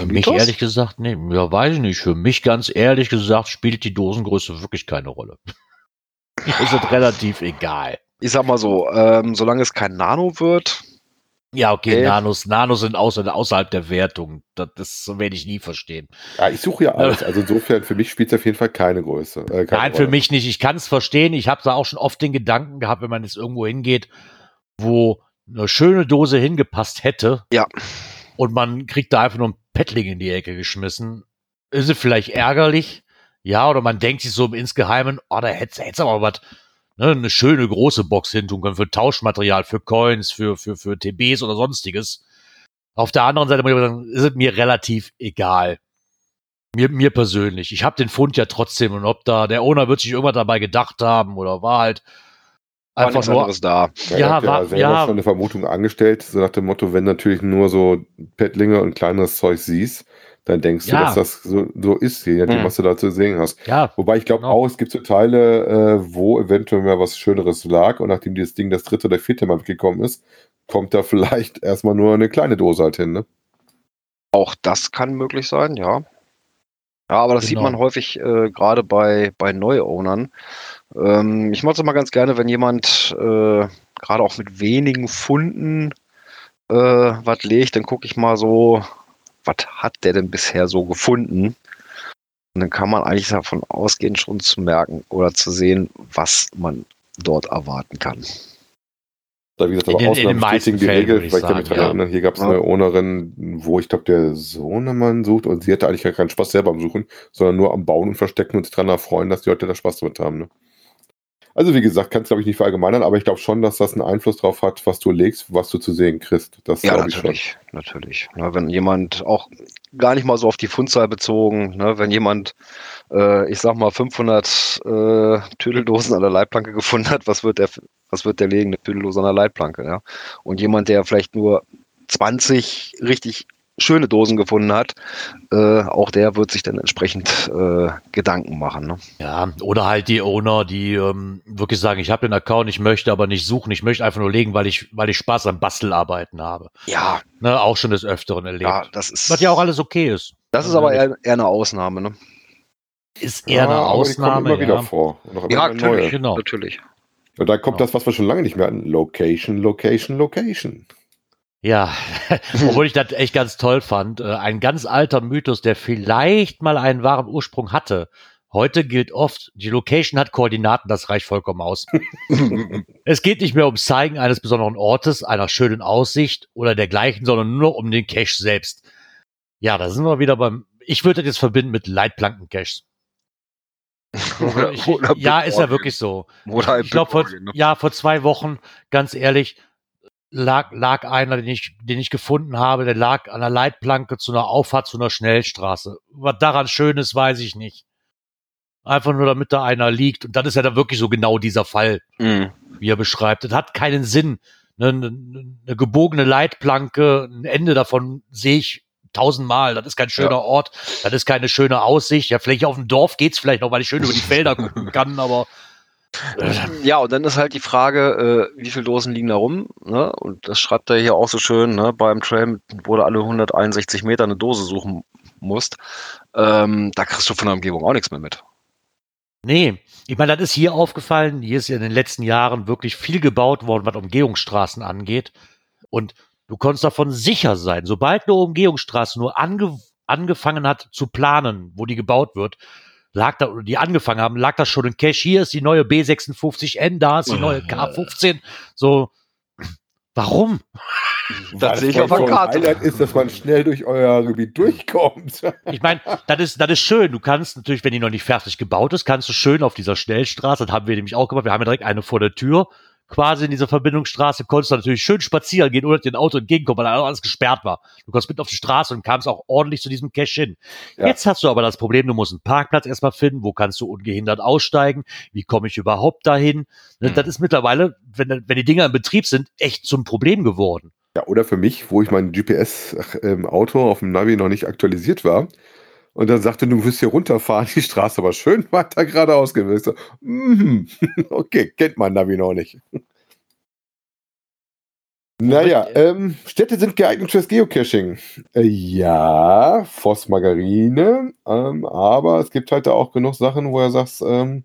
Für mich Mythos? ehrlich gesagt, nee, ja, weiß ich nicht. Für mich ganz ehrlich gesagt spielt die Dosengröße wirklich keine Rolle. Ist es relativ egal. Ich sag mal so, ähm, solange es kein Nano wird, Ja, okay, Okay. Nanos, Nanos sind außer, außerhalb der Wertung. Das, das werde ich nie verstehen. Ja, ich suche ja alles. Also insofern, für mich spielt es auf jeden Fall keine Größe. Äh, keine Nein, für Rolle. mich nicht. Ich kann es verstehen. Ich habe da auch schon oft den Gedanken gehabt, wenn man jetzt irgendwo hingeht, wo eine schöne Dose hingepasst hätte. Ja. Und man kriegt da einfach nur ein Paddling in die Ecke geschmissen. Ist es vielleicht ärgerlich? Ja, oder man denkt sich so im Insgeheimen, oh, da hätte es aber was, ne, eine schöne große Box hin tun können für Tauschmaterial, für Coins, für, für, für TBs oder sonstiges. Auf der anderen Seite muss ich aber sagen, ist es mir relativ egal. Mir, mir persönlich. Ich habe den Fund ja trotzdem und ob da der Owner wird sich irgendwas dabei gedacht haben oder war halt einfach nur. anderes da. Ja, Ja, ja, ja war- ja. schon eine Vermutung angestellt, so nach dem Motto, wenn natürlich nur so Pettlinge und kleineres Zeug siehst, dann denkst Ja. du, dass das so, so ist, je nachdem, Hm. was du da zu sehen hast. Ja, Wobei ich glaube Genau. auch, es gibt so Teile, äh, wo eventuell mal was Schöneres lag und nachdem dieses Ding das dritte oder vierte Mal weggekommen ist, kommt da vielleicht erstmal nur eine kleine Dose halt hin, ne? Auch das kann möglich sein, ja. Ja, aber das sieht Genau. man häufig äh, gerade bei, bei Neuownern. Ähm, ich mache es mal ganz gerne, wenn jemand äh, gerade auch mit wenigen Funden äh, was legt, dann gucke ich mal so, was hat der denn bisher so gefunden? Und dann kann man eigentlich davon ausgehen, schon zu merken oder zu sehen, was man dort erwarten kann. Da, wie gesagt, aber Ausnahmen bestätigen die Regel, weil ich kann mich sagen, daran ja. erinnern, hier gab es Ja. eine Ownerin, wo ich glaube, der Sohnemann sucht und sie hatte eigentlich gar keinen Spaß selber am Suchen, sondern nur am Bauen und Verstecken und sich daran erfreuen, dass die Leute da Spaß damit haben. Ne? Also wie gesagt, kannst glaube ich nicht verallgemeinern, aber ich glaube schon, dass das einen Einfluss drauf hat, was du legst, was du zu sehen kriegst. Das Ja, glaube ich schon. natürlich, natürlich. Ne, wenn jemand auch gar nicht mal so auf die Fundzahl bezogen, ne, wenn jemand, äh, ich sag mal 500 äh, Tüdeldosen an der Leitplanke gefunden hat, was wird der, was wird der legen, eine Tüdeldose an der Leitplanke, ja? Und jemand, der vielleicht nur 20 richtig schöne Dosen gefunden hat, äh, auch der wird sich dann entsprechend äh, Gedanken machen. Ne? Ja, oder halt die Owner, die ähm, wirklich sagen, ich habe den Account, ich möchte aber nicht suchen, ich möchte einfach nur legen, weil ich, weil ich Spaß am Bastelarbeiten habe. Ja, Ne, auch schon des Öfteren erlebt. ja, das ist, Was ja auch alles okay ist. das ist aber eher, eher eine Ausnahme. Ne? Ist eher eine Ja, die kommen Ausnahme. immer wieder ja. vor. Auch immer Ja, wieder natürlich. Genau. natürlich. Und dann kommt Genau. das, was wir schon lange nicht mehr hatten. Location, Location, Location. Ja, obwohl ich das echt ganz toll fand. Äh, Ein ganz alter Mythos, der vielleicht mal einen wahren Ursprung hatte. Heute gilt oft, die Location hat Koordinaten, das reicht vollkommen aus. Es geht nicht mehr ums Zeigen eines besonderen Ortes, einer schönen Aussicht oder dergleichen, sondern nur um den Cache selbst. Ja, da sind wir wieder beim, ich würde das jetzt verbinden mit Leitplanken-Caches. Ja, ist ja wirklich so. Oder Ich glaube, vor, ne? ja, vor zwei Wochen, ganz ehrlich, lag, lag einer, den ich, den ich gefunden habe, der lag an der Leitplanke zu einer Auffahrt zu einer Schnellstraße. Was daran schön ist, weiß ich nicht. Einfach nur, damit da einer liegt. Und dann ist ja da wirklich so genau dieser Fall, Mhm. wie er beschreibt. Das hat keinen Sinn. Eine, eine, eine gebogene Leitplanke, ein Ende davon sehe ich tausendmal. Das ist kein schöner Ja. Ort. Das ist keine schöne Aussicht. Ja, vielleicht auf dem Dorf geht's vielleicht noch, weil ich schön über die Felder gucken kann, aber Ja, und dann ist halt die Frage, äh, wie viele Dosen liegen da rum? Ne? Und das schreibt er hier auch so schön, ne? beim Trail, wo du alle 161 Meter eine Dose suchen musst. Ähm, da kriegst du von der Umgebung auch nichts mehr mit. Nee, ich meine, das ist hier aufgefallen. Hier ist ja in den letzten Jahren wirklich viel gebaut worden, was Umgehungsstraßen angeht. Und du konntest davon sicher sein, sobald eine Umgehungsstraße nur ange angefangen hat zu planen, wo die gebaut wird, lag da, oder die angefangen haben, lag da schon ein Cache. Hier ist die neue B56N, da ist die neue K15. So, warum? Das sehe ich auf der Karte. Highlight ist, dass man schnell durch euer Gebiet durchkommt. Ich meine, das ist, das ist schön. Du kannst natürlich, wenn die noch nicht fertig gebaut ist, kannst du schön auf dieser Schnellstraße, das haben wir nämlich auch gemacht, wir haben ja direkt eine vor der Tür, quasi in dieser Verbindungsstraße, konntest du natürlich schön spazieren gehen, ohne dem Auto entgegenkommen, weil alles gesperrt war. Du konntest mit auf die Straße und kamst auch ordentlich zu diesem Cache hin. Ja. Jetzt hast du aber das Problem, du musst einen Parkplatz erstmal finden, wo kannst du ungehindert aussteigen, wie komme ich überhaupt dahin? Ne, Mhm. Das ist mittlerweile, wenn, wenn die Dinger in Betrieb sind, echt zum Problem geworden. Ja, oder für mich, wo ich mein GPS-Auto auf dem Navi noch nicht aktualisiert war. Und dann sagte, du wirst hier runterfahren, die Straße aber schön weiter geradeaus gehen. Ich so, mhm, okay, kennt mein Navi noch nicht. Naja, ähm, Städte sind geeignet fürs Geocaching. Äh, ja, Voss Margarine, ähm, aber es gibt halt da auch genug Sachen, wo er sagt, ähm,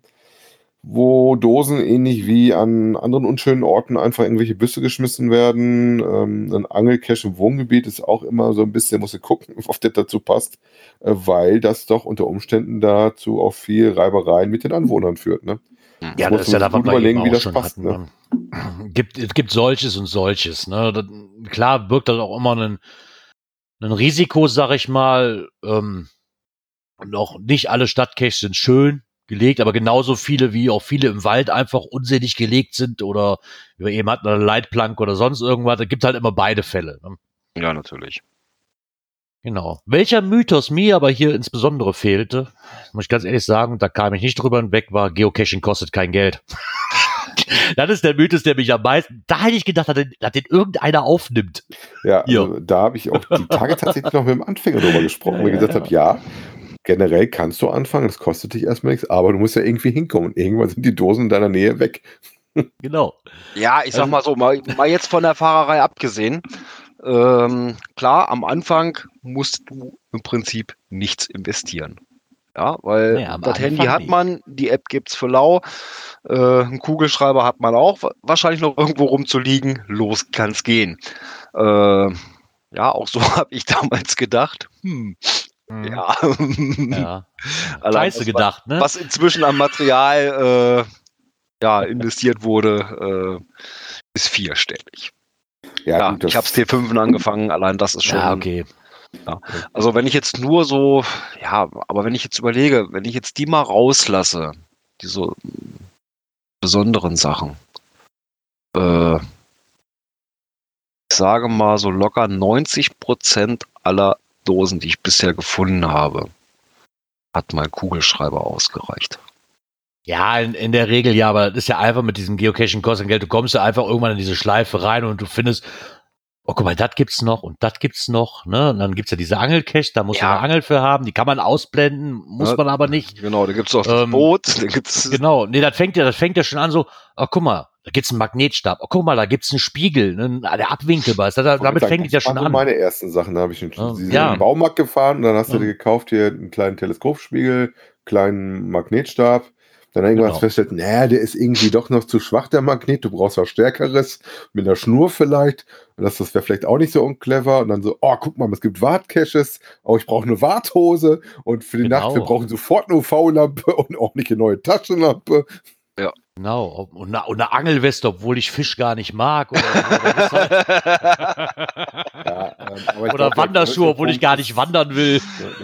wo Dosen ähnlich wie an anderen unschönen Orten einfach irgendwelche Büsse geschmissen werden. Ähm, ein Angelcache im Wohngebiet ist auch immer so ein bisschen, muss ich gucken, ob das dazu passt, äh, weil das doch unter Umständen dazu auch viel Reibereien mit den Anwohnern führt. Ne? Ja, das ist ja da, gut überlegen, wie das schon passt, hatten. ne? Ne? Gibt, es gibt solches und solches. Ne? Das, klar birgt das auch immer ein, ein Risiko, sag ich mal. Ähm, und auch nicht alle Stadtcaches sind schön gelegt, aber genauso viele wie auch viele im Wald einfach unsinnig gelegt sind oder wir eben hatten, eine Leitplanke oder sonst irgendwas. Da gibt halt immer beide Fälle. Ne? Ja, natürlich. Genau. Welcher Mythos mir aber hier insbesondere fehlte, muss ich ganz ehrlich sagen, da kam ich nicht drüber hinweg, war Geocaching kostet kein Geld. das ist der Mythos, der mich am meisten, da hätte ich gedacht, dass den, dass den irgendeiner aufnimmt. Ja, Ja. also, da habe ich auch die Tage tatsächlich noch mit dem Anfänger drüber gesprochen, weil ich gesagt habe, ja, generell kannst du anfangen, das kostet dich erstmal nichts, aber du musst ja irgendwie hinkommen. Irgendwann sind die Dosen in deiner Nähe weg. Genau. Ja, ich sag Also- mal so, mal, mal jetzt von der Fahrerei abgesehen. Ähm, klar, am Anfang musst du im Prinzip nichts investieren. Ja, weil am das Handy hat nicht. man, die App gibt's für lau, äh, einen Kugelschreiber hat man auch, wa- wahrscheinlich noch irgendwo rumzuliegen. Los kann's gehen. Äh, ja, auch so habe ich damals gedacht. Hm, ja. ja. Allein Scheiße was- gedacht, ne? was inzwischen an Material äh, ja, investiert wurde, äh, ist vierstellig. Ja, gut, das- ich habe T5 angefangen, allein das ist schon. Ja, okay. Also wenn ich jetzt nur so, ja, aber wenn ich jetzt überlege, wenn ich jetzt die mal rauslasse, diese besonderen Sachen, äh, ich sage mal so locker 90 Prozent aller Dosen, die ich bisher gefunden habe, hat mein Kugelschreiber ausgereicht. Ja, in, in der Regel ja, aber das ist ja einfach mit diesem Geocaching kostet Geld. Du kommst ja einfach irgendwann in diese Schleife rein und du findest, oh guck mal, das gibt's noch und das gibt's noch, ne? Und dann gibt's ja diese Angelcache, da muss Ja. man eine Angel für haben, die kann man ausblenden, muss Ja. man aber nicht. Genau, da gibt's auch das Ähm, Boot, da gibt's Genau, nee, das fängt ja, das fängt ja schon an so, oh guck mal, da gibt's einen Magnetstab, oh guck mal, da gibt's einen Spiegel, ne, der abwinkelbar ist. Da, damit fängt es ja schon an. meine ersten Sachen. Da habe ich Ja. sie sind Ja. in den Baumarkt gefahren und dann hast du Ja. dir gekauft hier einen kleinen Teleskopspiegel, kleinen Magnetstab. Dann irgendwann Genau. festgestellt, naja, der ist irgendwie doch noch zu schwach, der Magnet. Du brauchst was Stärkeres, mit einer Schnur vielleicht. Und das, das wäre vielleicht auch nicht so unclever. Und dann so, oh, guck mal, es gibt Wartcaches. Oh, ich brauche eine Warthose. Und für die Genau. Nacht, wir brauchen sofort eine UV-Lampe und auch nicht eine neue Taschenlampe. Genau, und eine, und eine Angelweste, obwohl ich Fisch gar nicht mag. Oder, oder, halt- Ja, ähm, ich oder glaub, der Wanderschuhe, obwohl ich Punkt gar ist- nicht wandern will.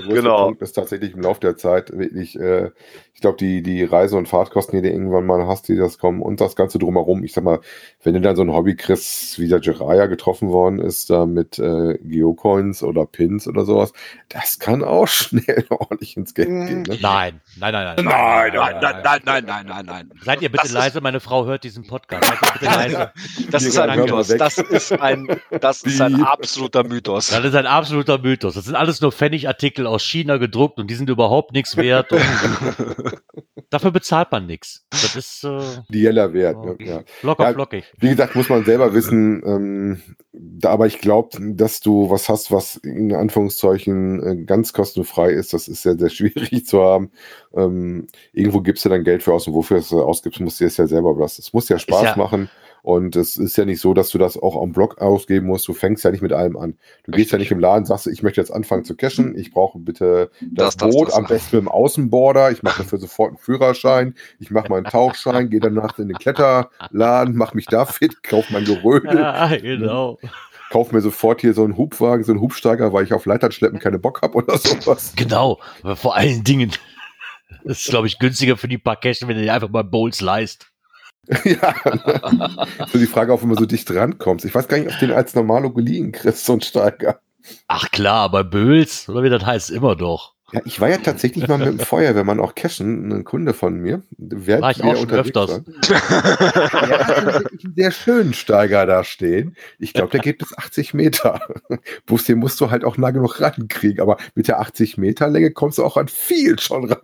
Genau. Punkt ist tatsächlich im Laufe der Zeit wirklich, äh, ich glaube, die, die Reise- und Fahrtkosten, die du irgendwann mal hast, die das kommen und das Ganze drumherum. Ich sag mal, wenn du dann so ein Hobby kriegst, wie der Jiraya getroffen worden ist, da mit äh, Geocoins oder Pins oder sowas, das kann auch schnell ordentlich ins Geld gehen. Ne? Nein, nein, nein, nein. Nein, nein, nein, nein, nein, nein, nein, nein. Seid ihr bitte Das ist- leise, meine Frau hört diesen Podcast. Das ist ein Mythos. Das ist ein, das ist ein absoluter Mythos. Das ist ein absoluter Mythos. Das sind alles nur Pfennigartikel aus China gedruckt und die sind überhaupt nichts wert. Dafür bezahlt man nichts. Das ist äh, Die Jeller wert. Ne? Ja. locker Ja, flockig. Wie gesagt, muss man selber wissen. Ähm, da, aber ich glaube, dass du was hast, was in Anführungszeichen äh, ganz kostenfrei ist, das ist sehr, sehr schwierig zu haben. Ähm, irgendwo gibst du dann Geld für aus und wofür du es ausgibst, musst du es ja selber überlassen. Es muss ja Spaß ja- machen. Und es ist ja nicht so, dass du das auch am Blog ausgeben musst. Du fängst ja nicht mit allem an. Du gehst ja nicht im Laden, sagst, ich möchte jetzt anfangen zu cashen. Ich brauche bitte das, Das, das, Boot, das. am besten mit dem Außenborder. Ich mache dafür sofort einen Führerschein. Ich mache meinen Tauchschein, gehe danach in den Kletterladen, mache mich da fit, kaufe mein Gerödel. Ja, genau. Kauf mir sofort hier so einen Hubwagen, so einen Hubsteiger, weil ich auf Leitern schleppen keine Bock habe oder sowas. Genau. Aber vor allen Dingen, das ist, glaube ich, günstiger für die paar Cash, wenn du dir einfach mal Bowls leist. ja. so die Frage, ob du immer so dicht rankommst. Ich weiß gar nicht, ob den als Normalo geliehen kriegst, so ein Steiger. Ach klar, bei Böls, oder wie das heißt, immer doch. Ja, ich war ja tatsächlich mal mit dem Feuerwehrmann auch cashen, ein Kunde von mir. Während War ich auch schon öfters. Er hatte wirklich einen sehr schönen Steiger da stehen. Ich glaube, der geht bis 80 Meter. Bloß den musst du halt auch nah genug rankriegen. Aber mit der 80 Meter Länge kommst du auch an viel schon ran.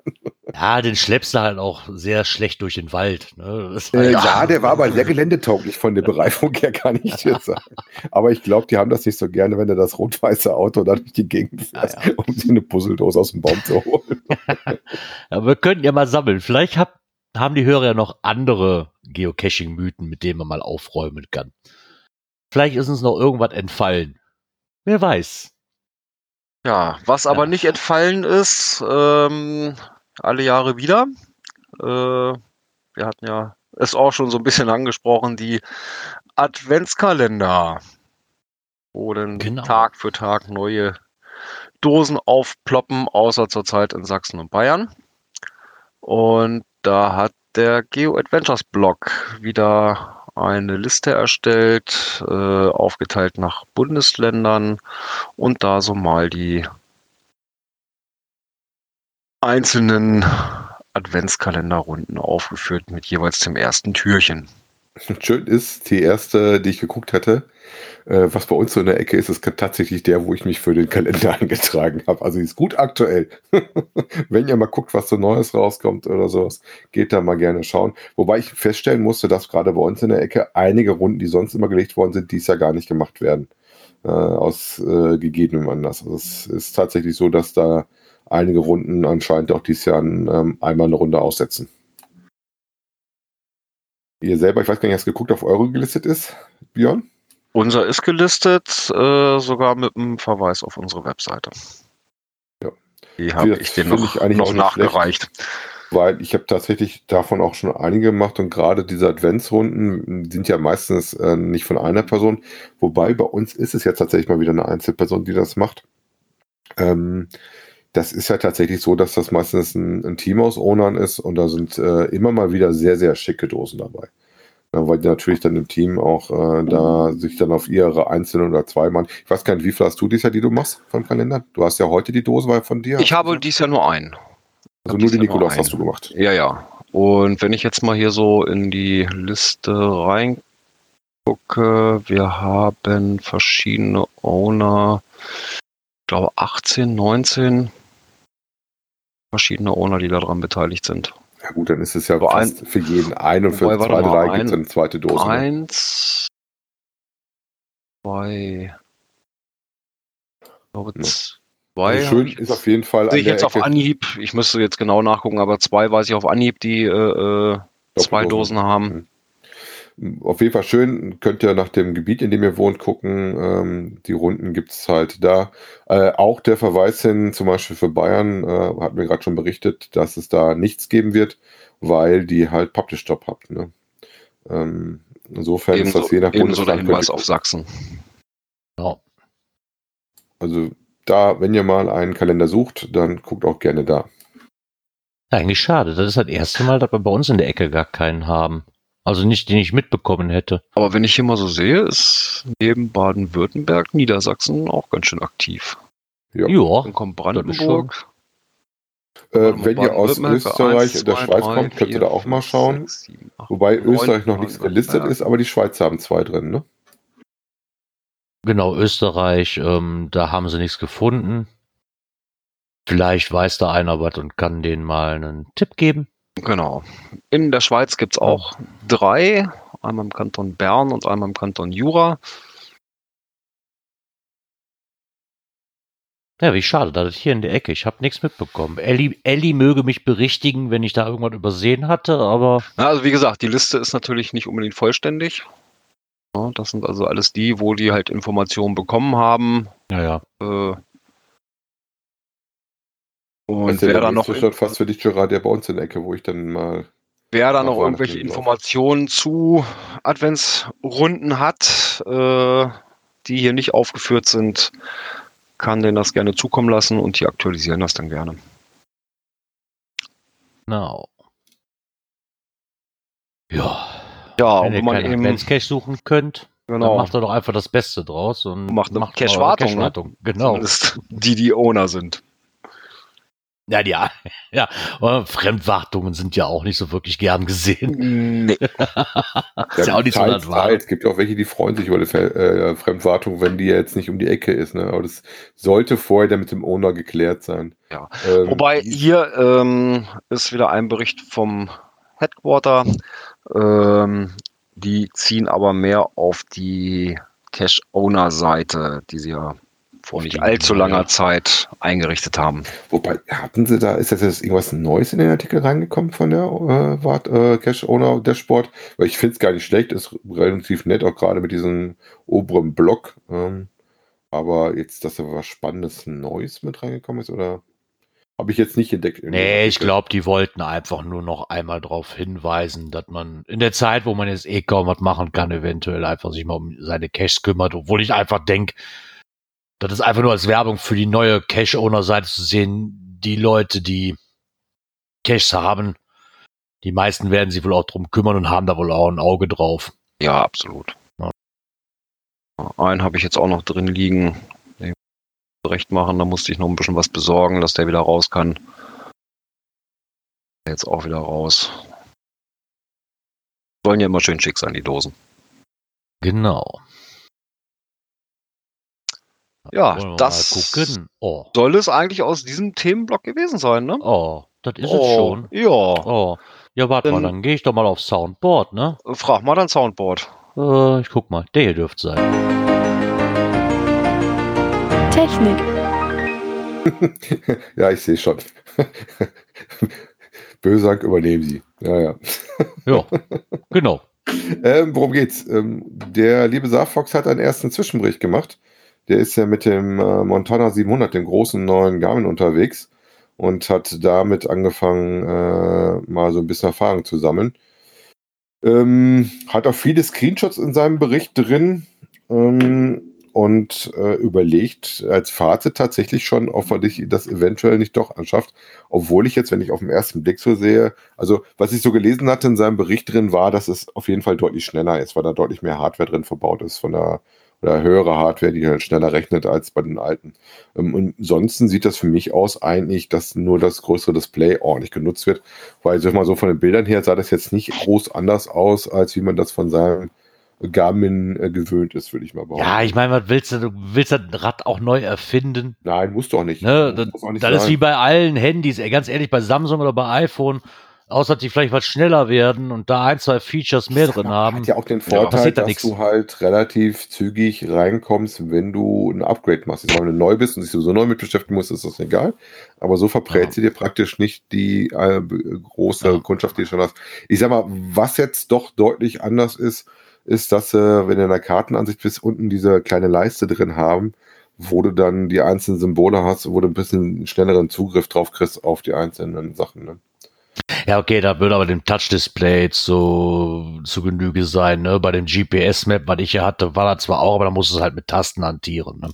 Ja, den schleppst du halt auch sehr schlecht durch den Wald. Ne? Äh, halt- ja, der war aber sehr geländetauglich von der Bereifung her, kann ich dir sagen. Aber ich glaube, die haben das nicht so gerne, wenn du das rot-weiße Auto da durch die Gegend fährst, Ja, um dir eine Puzzledose aus dem Baum zu holen. Aber wir könnten ja mal sammeln. Vielleicht hab, haben die Hörer ja noch andere Geocaching-Mythen, mit denen man mal aufräumen kann. Vielleicht ist uns noch irgendwas entfallen. Wer weiß. Ja, was aber Ja. nicht entfallen ist, ähm, alle Jahre wieder. Äh, wir hatten ja es auch schon so ein bisschen angesprochen, die Adventskalender, wo dann Genau. Tag für Tag neue Dosen aufploppen, außer zurzeit in Sachsen und Bayern. Und da hat der Geo Adventures Blog wieder eine Liste erstellt, äh, aufgeteilt nach Bundesländern und da so mal die einzelnen Adventskalenderrunden aufgeführt mit jeweils dem ersten Türchen. Schön ist, die erste, die ich geguckt hatte, äh, was bei uns so in der Ecke ist, ist tatsächlich der, wo ich mich für den Kalender eingetragen habe. Also die ist gut aktuell. Wenn ihr mal guckt, was so Neues rauskommt oder sowas, geht da mal gerne schauen. Wobei ich feststellen musste, dass gerade bei uns in der Ecke einige Runden, die sonst immer gelegt worden sind, dies Jahr gar nicht gemacht werden. Äh, aus äh, gegebenem Anlass. Also es ist tatsächlich so, dass da einige Runden anscheinend auch dieses Jahr ähm, einmal eine Runde aussetzen. Ihr selber, ich weiß gar nicht, hast geguckt, auf Euro gelistet ist, Björn? Unser ist gelistet, äh, sogar mit einem Verweis auf unsere Webseite. Ja. Die habe ich dir noch, ich noch auch nicht schlecht. nachgereicht. Weil ich habe tatsächlich davon auch schon einige gemacht und gerade diese Adventsrunden sind ja meistens äh, nicht von einer Person. Wobei bei uns ist es ja tatsächlich mal wieder eine Einzelperson, die das macht. Ähm, das ist ja tatsächlich so, dass das meistens ein, ein Team aus Ownern ist und da sind äh, immer mal wieder sehr, sehr schicke Dosen dabei. Ja, weil die natürlich dann im Team auch äh, da sich dann auf ihre einzelnen oder zwei Mann. Ich weiß gar nicht, wie viel hast du dieses Jahr, die du machst vom Kalender? Du hast ja heute die Dose von dir. Ich habe dies Jahr nur einen. also nur dies die Nikolaus hast du gemacht. Ja, ja. Und wenn ich jetzt mal hier so in die Liste reingucke, wir haben verschiedene Owner, ich glaube 18, 19 verschiedene Owner, die daran beteiligt sind. Ja gut, dann ist es ja fast für jeden ein und für Wobei, zwei, drei gibt es ein- eine zweite Dose. ne? Eins, zwei, ich glaube Ja. zwei. Also schön ich ist auf jeden Fall sehe ich jetzt auf Ecke Anhieb, ich müsste jetzt genau nachgucken, aber zwei weiß ich auf Anhieb, die äh, äh, zwei. Dosen haben. Auf jeden Fall schön, könnt ihr nach dem Gebiet, in dem ihr wohnt, gucken. Ähm, die Runden gibt es halt da. Äh, auch der Verweis hin, zum Beispiel für Bayern, äh, hat mir gerade schon berichtet, dass es da nichts geben wird, weil die halt Publish-Stop habt. Ne? Ähm, insofern ist Ebenso, das je nach ebenso der Bundesland. Hinweis auf Sachsen. Ja. Also da, wenn ihr mal einen Kalender sucht, dann guckt auch gerne da. Eigentlich schade. Das ist das erste Mal, dass wir bei uns in der Ecke gar keinen haben. Also nicht, den ich mitbekommen hätte. Aber wenn ich hier mal so sehe, ist neben Baden-Württemberg Niedersachsen auch ganz schön aktiv. Ja. Ja. Dann kommt Brandenburg. Äh, wenn ihr aus Österreich und der Schweiz drei, kommt, könnt ihr da auch mal schauen. sechs, sieben, acht, Wobei neun, Österreich noch nichts gelistet ist, aber die Schweizer haben zwei drin, ne? Genau, Österreich, ähm, da haben sie nichts gefunden. Vielleicht weiß da einer was und kann denen mal einen Tipp geben. Genau. In der Schweiz gibt es auch drei. Einmal im Kanton Bern und einmal im Kanton Jura. Ja, wie schade, da das hier in der Ecke. Ich habe nichts mitbekommen. Ellie, Ellie möge mich berichtigen, wenn ich da irgendwas übersehen hatte, aber Ja, also wie gesagt, die Liste ist natürlich nicht unbedingt vollständig. Ja, das sind also alles die, wo die halt Informationen bekommen haben. Ja, ja. Äh, Das und ist ja wer der da noch, nächste Stadt fast für dich, Gerard, der bei uns in der Ecke, wo ich dann mal. Wer da noch irgendwelche. Informationen zu Adventsrunden hat, äh, die hier nicht aufgeführt sind, kann denen das gerne zukommen lassen und die aktualisieren das dann gerne. Genau. Ja. Ja, Wenn ihr man keinen eben Adventscache suchen könnt, dann genau macht er doch einfach das Beste draus und Macht eine Cache-Wartung, ne? Cache-Wartung. Genau. zumindest die, die Owner sind. Ja, die, ja, aber Fremdwartungen sind ja auch nicht so wirklich gern gesehen. Nee. Ist ja auch nicht so teils, Wahre. teils. Es gibt ja auch welche, die freuen sich über die äh, Fremdwartung, wenn die jetzt nicht um die Ecke ist. Ne? Aber das sollte vorher dann mit dem Owner geklärt sein. Ja. Ähm, Wobei hier ähm, ist wieder ein Bericht vom Headquarter. Ähm, die ziehen aber mehr auf die Cache-Owner-Seite, die sie ja vor nicht allzu langer Zeit eingerichtet haben. Wobei, hatten sie da, ist das jetzt irgendwas Neues in den Artikel reingekommen von der äh, Wart, äh, Cash Owner Dashboard? Weil ich finde es gar nicht schlecht, ist relativ nett, auch gerade mit diesem oberen Block. Ähm, aber jetzt, dass da was Spannendes Neues mit reingekommen ist, oder habe ich jetzt nicht entdeckt? Nee, ich glaube, die wollten einfach nur noch einmal darauf hinweisen, dass man in der Zeit, wo man jetzt eh kaum was machen kann, eventuell einfach sich mal um seine Caches kümmert, obwohl ich einfach denke, das ist einfach nur als Werbung für die neue Cache-Owner-Seite zu sehen, die Leute, die Caches haben, die meisten werden sich wohl auch drum kümmern und haben da wohl auch ein Auge drauf. Ja, absolut. Ja. Einen habe ich jetzt auch noch drin liegen. Recht machen, da musste ich noch ein bisschen was besorgen, dass der wieder raus kann. Jetzt auch wieder raus. Sollen ja immer schön schick sein, die Dosen. Genau. Ja, das. Oh, soll es eigentlich aus diesem Themenblock gewesen sein, ne? oh, das ist es oh, schon. Ja. Oh, ja, warte mal, Dann- gehe ich doch mal auf Soundboard, ne? Frag mal dein Soundboard. Äh, ich guck mal, der hier dürfte sein. Technik, ja, ich sehe schon. Bösank übernehmen sie. Ja, ja. Ja, genau. Ähm, worum geht's? Ähm, der liebe Saarfox hat einen ersten Zwischenbericht gemacht. Der ist ja mit dem äh, Montana 700, dem großen neuen Garmin, unterwegs und hat damit angefangen, äh, mal so ein bisschen Erfahrung zu sammeln. Ähm, hat auch viele Screenshots in seinem Bericht drin ähm, und äh, überlegt als Fazit tatsächlich schon, ob er dich das eventuell nicht doch anschafft. Obwohl ich jetzt, wenn ich auf den ersten Blick so sehe, also was ich so gelesen hatte in seinem Bericht drin war, dass es auf jeden Fall deutlich schneller ist, weil da deutlich mehr Hardware drin verbaut ist von der oder höhere Hardware, die halt schneller rechnet als bei den alten. Ähm, und ansonsten sieht das für mich aus eigentlich, dass nur das größere Display ordentlich genutzt wird, weil sag mal so von den Bildern her sah das jetzt nicht groß anders aus, als wie man das von seinem Garmin äh, gewöhnt ist, würde ich mal behaupten. Ja, ich meine, was willst du? Du willst das Rad auch neu erfinden. Nein, muss doch nicht. Ne? Das, auch nicht das ist wie bei allen Handys, ey, ganz ehrlich, bei Samsung oder bei iPhone, außer dass die vielleicht was schneller werden und da ein, zwei Features mehr drin haben. Hat ja auch den Ja, Vorteil, passiert da dass nichts. du halt relativ zügig reinkommst, wenn du ein Upgrade machst. Wenn du neu bist und dich sowieso neu mit beschäftigen musst, ist das egal. Aber so verprät Ja. sie dir praktisch nicht die äh, große Ja. Kundschaft, die du schon hast. Ich sag mal, was jetzt doch deutlich anders ist, ist, dass äh, wenn du in der Kartenansicht bist, unten diese kleine Leiste drin haben, wo du dann die einzelnen Symbole hast, wo du ein bisschen schnelleren Zugriff drauf kriegst auf die einzelnen Sachen. Ne? Ja, okay, da würde aber dem Touch-Display zu, zu Genüge sein. Ne? Bei dem GPS-Map, was ich hier hatte, war das zwar auch, aber da musst du es halt mit Tasten hantieren. Ne?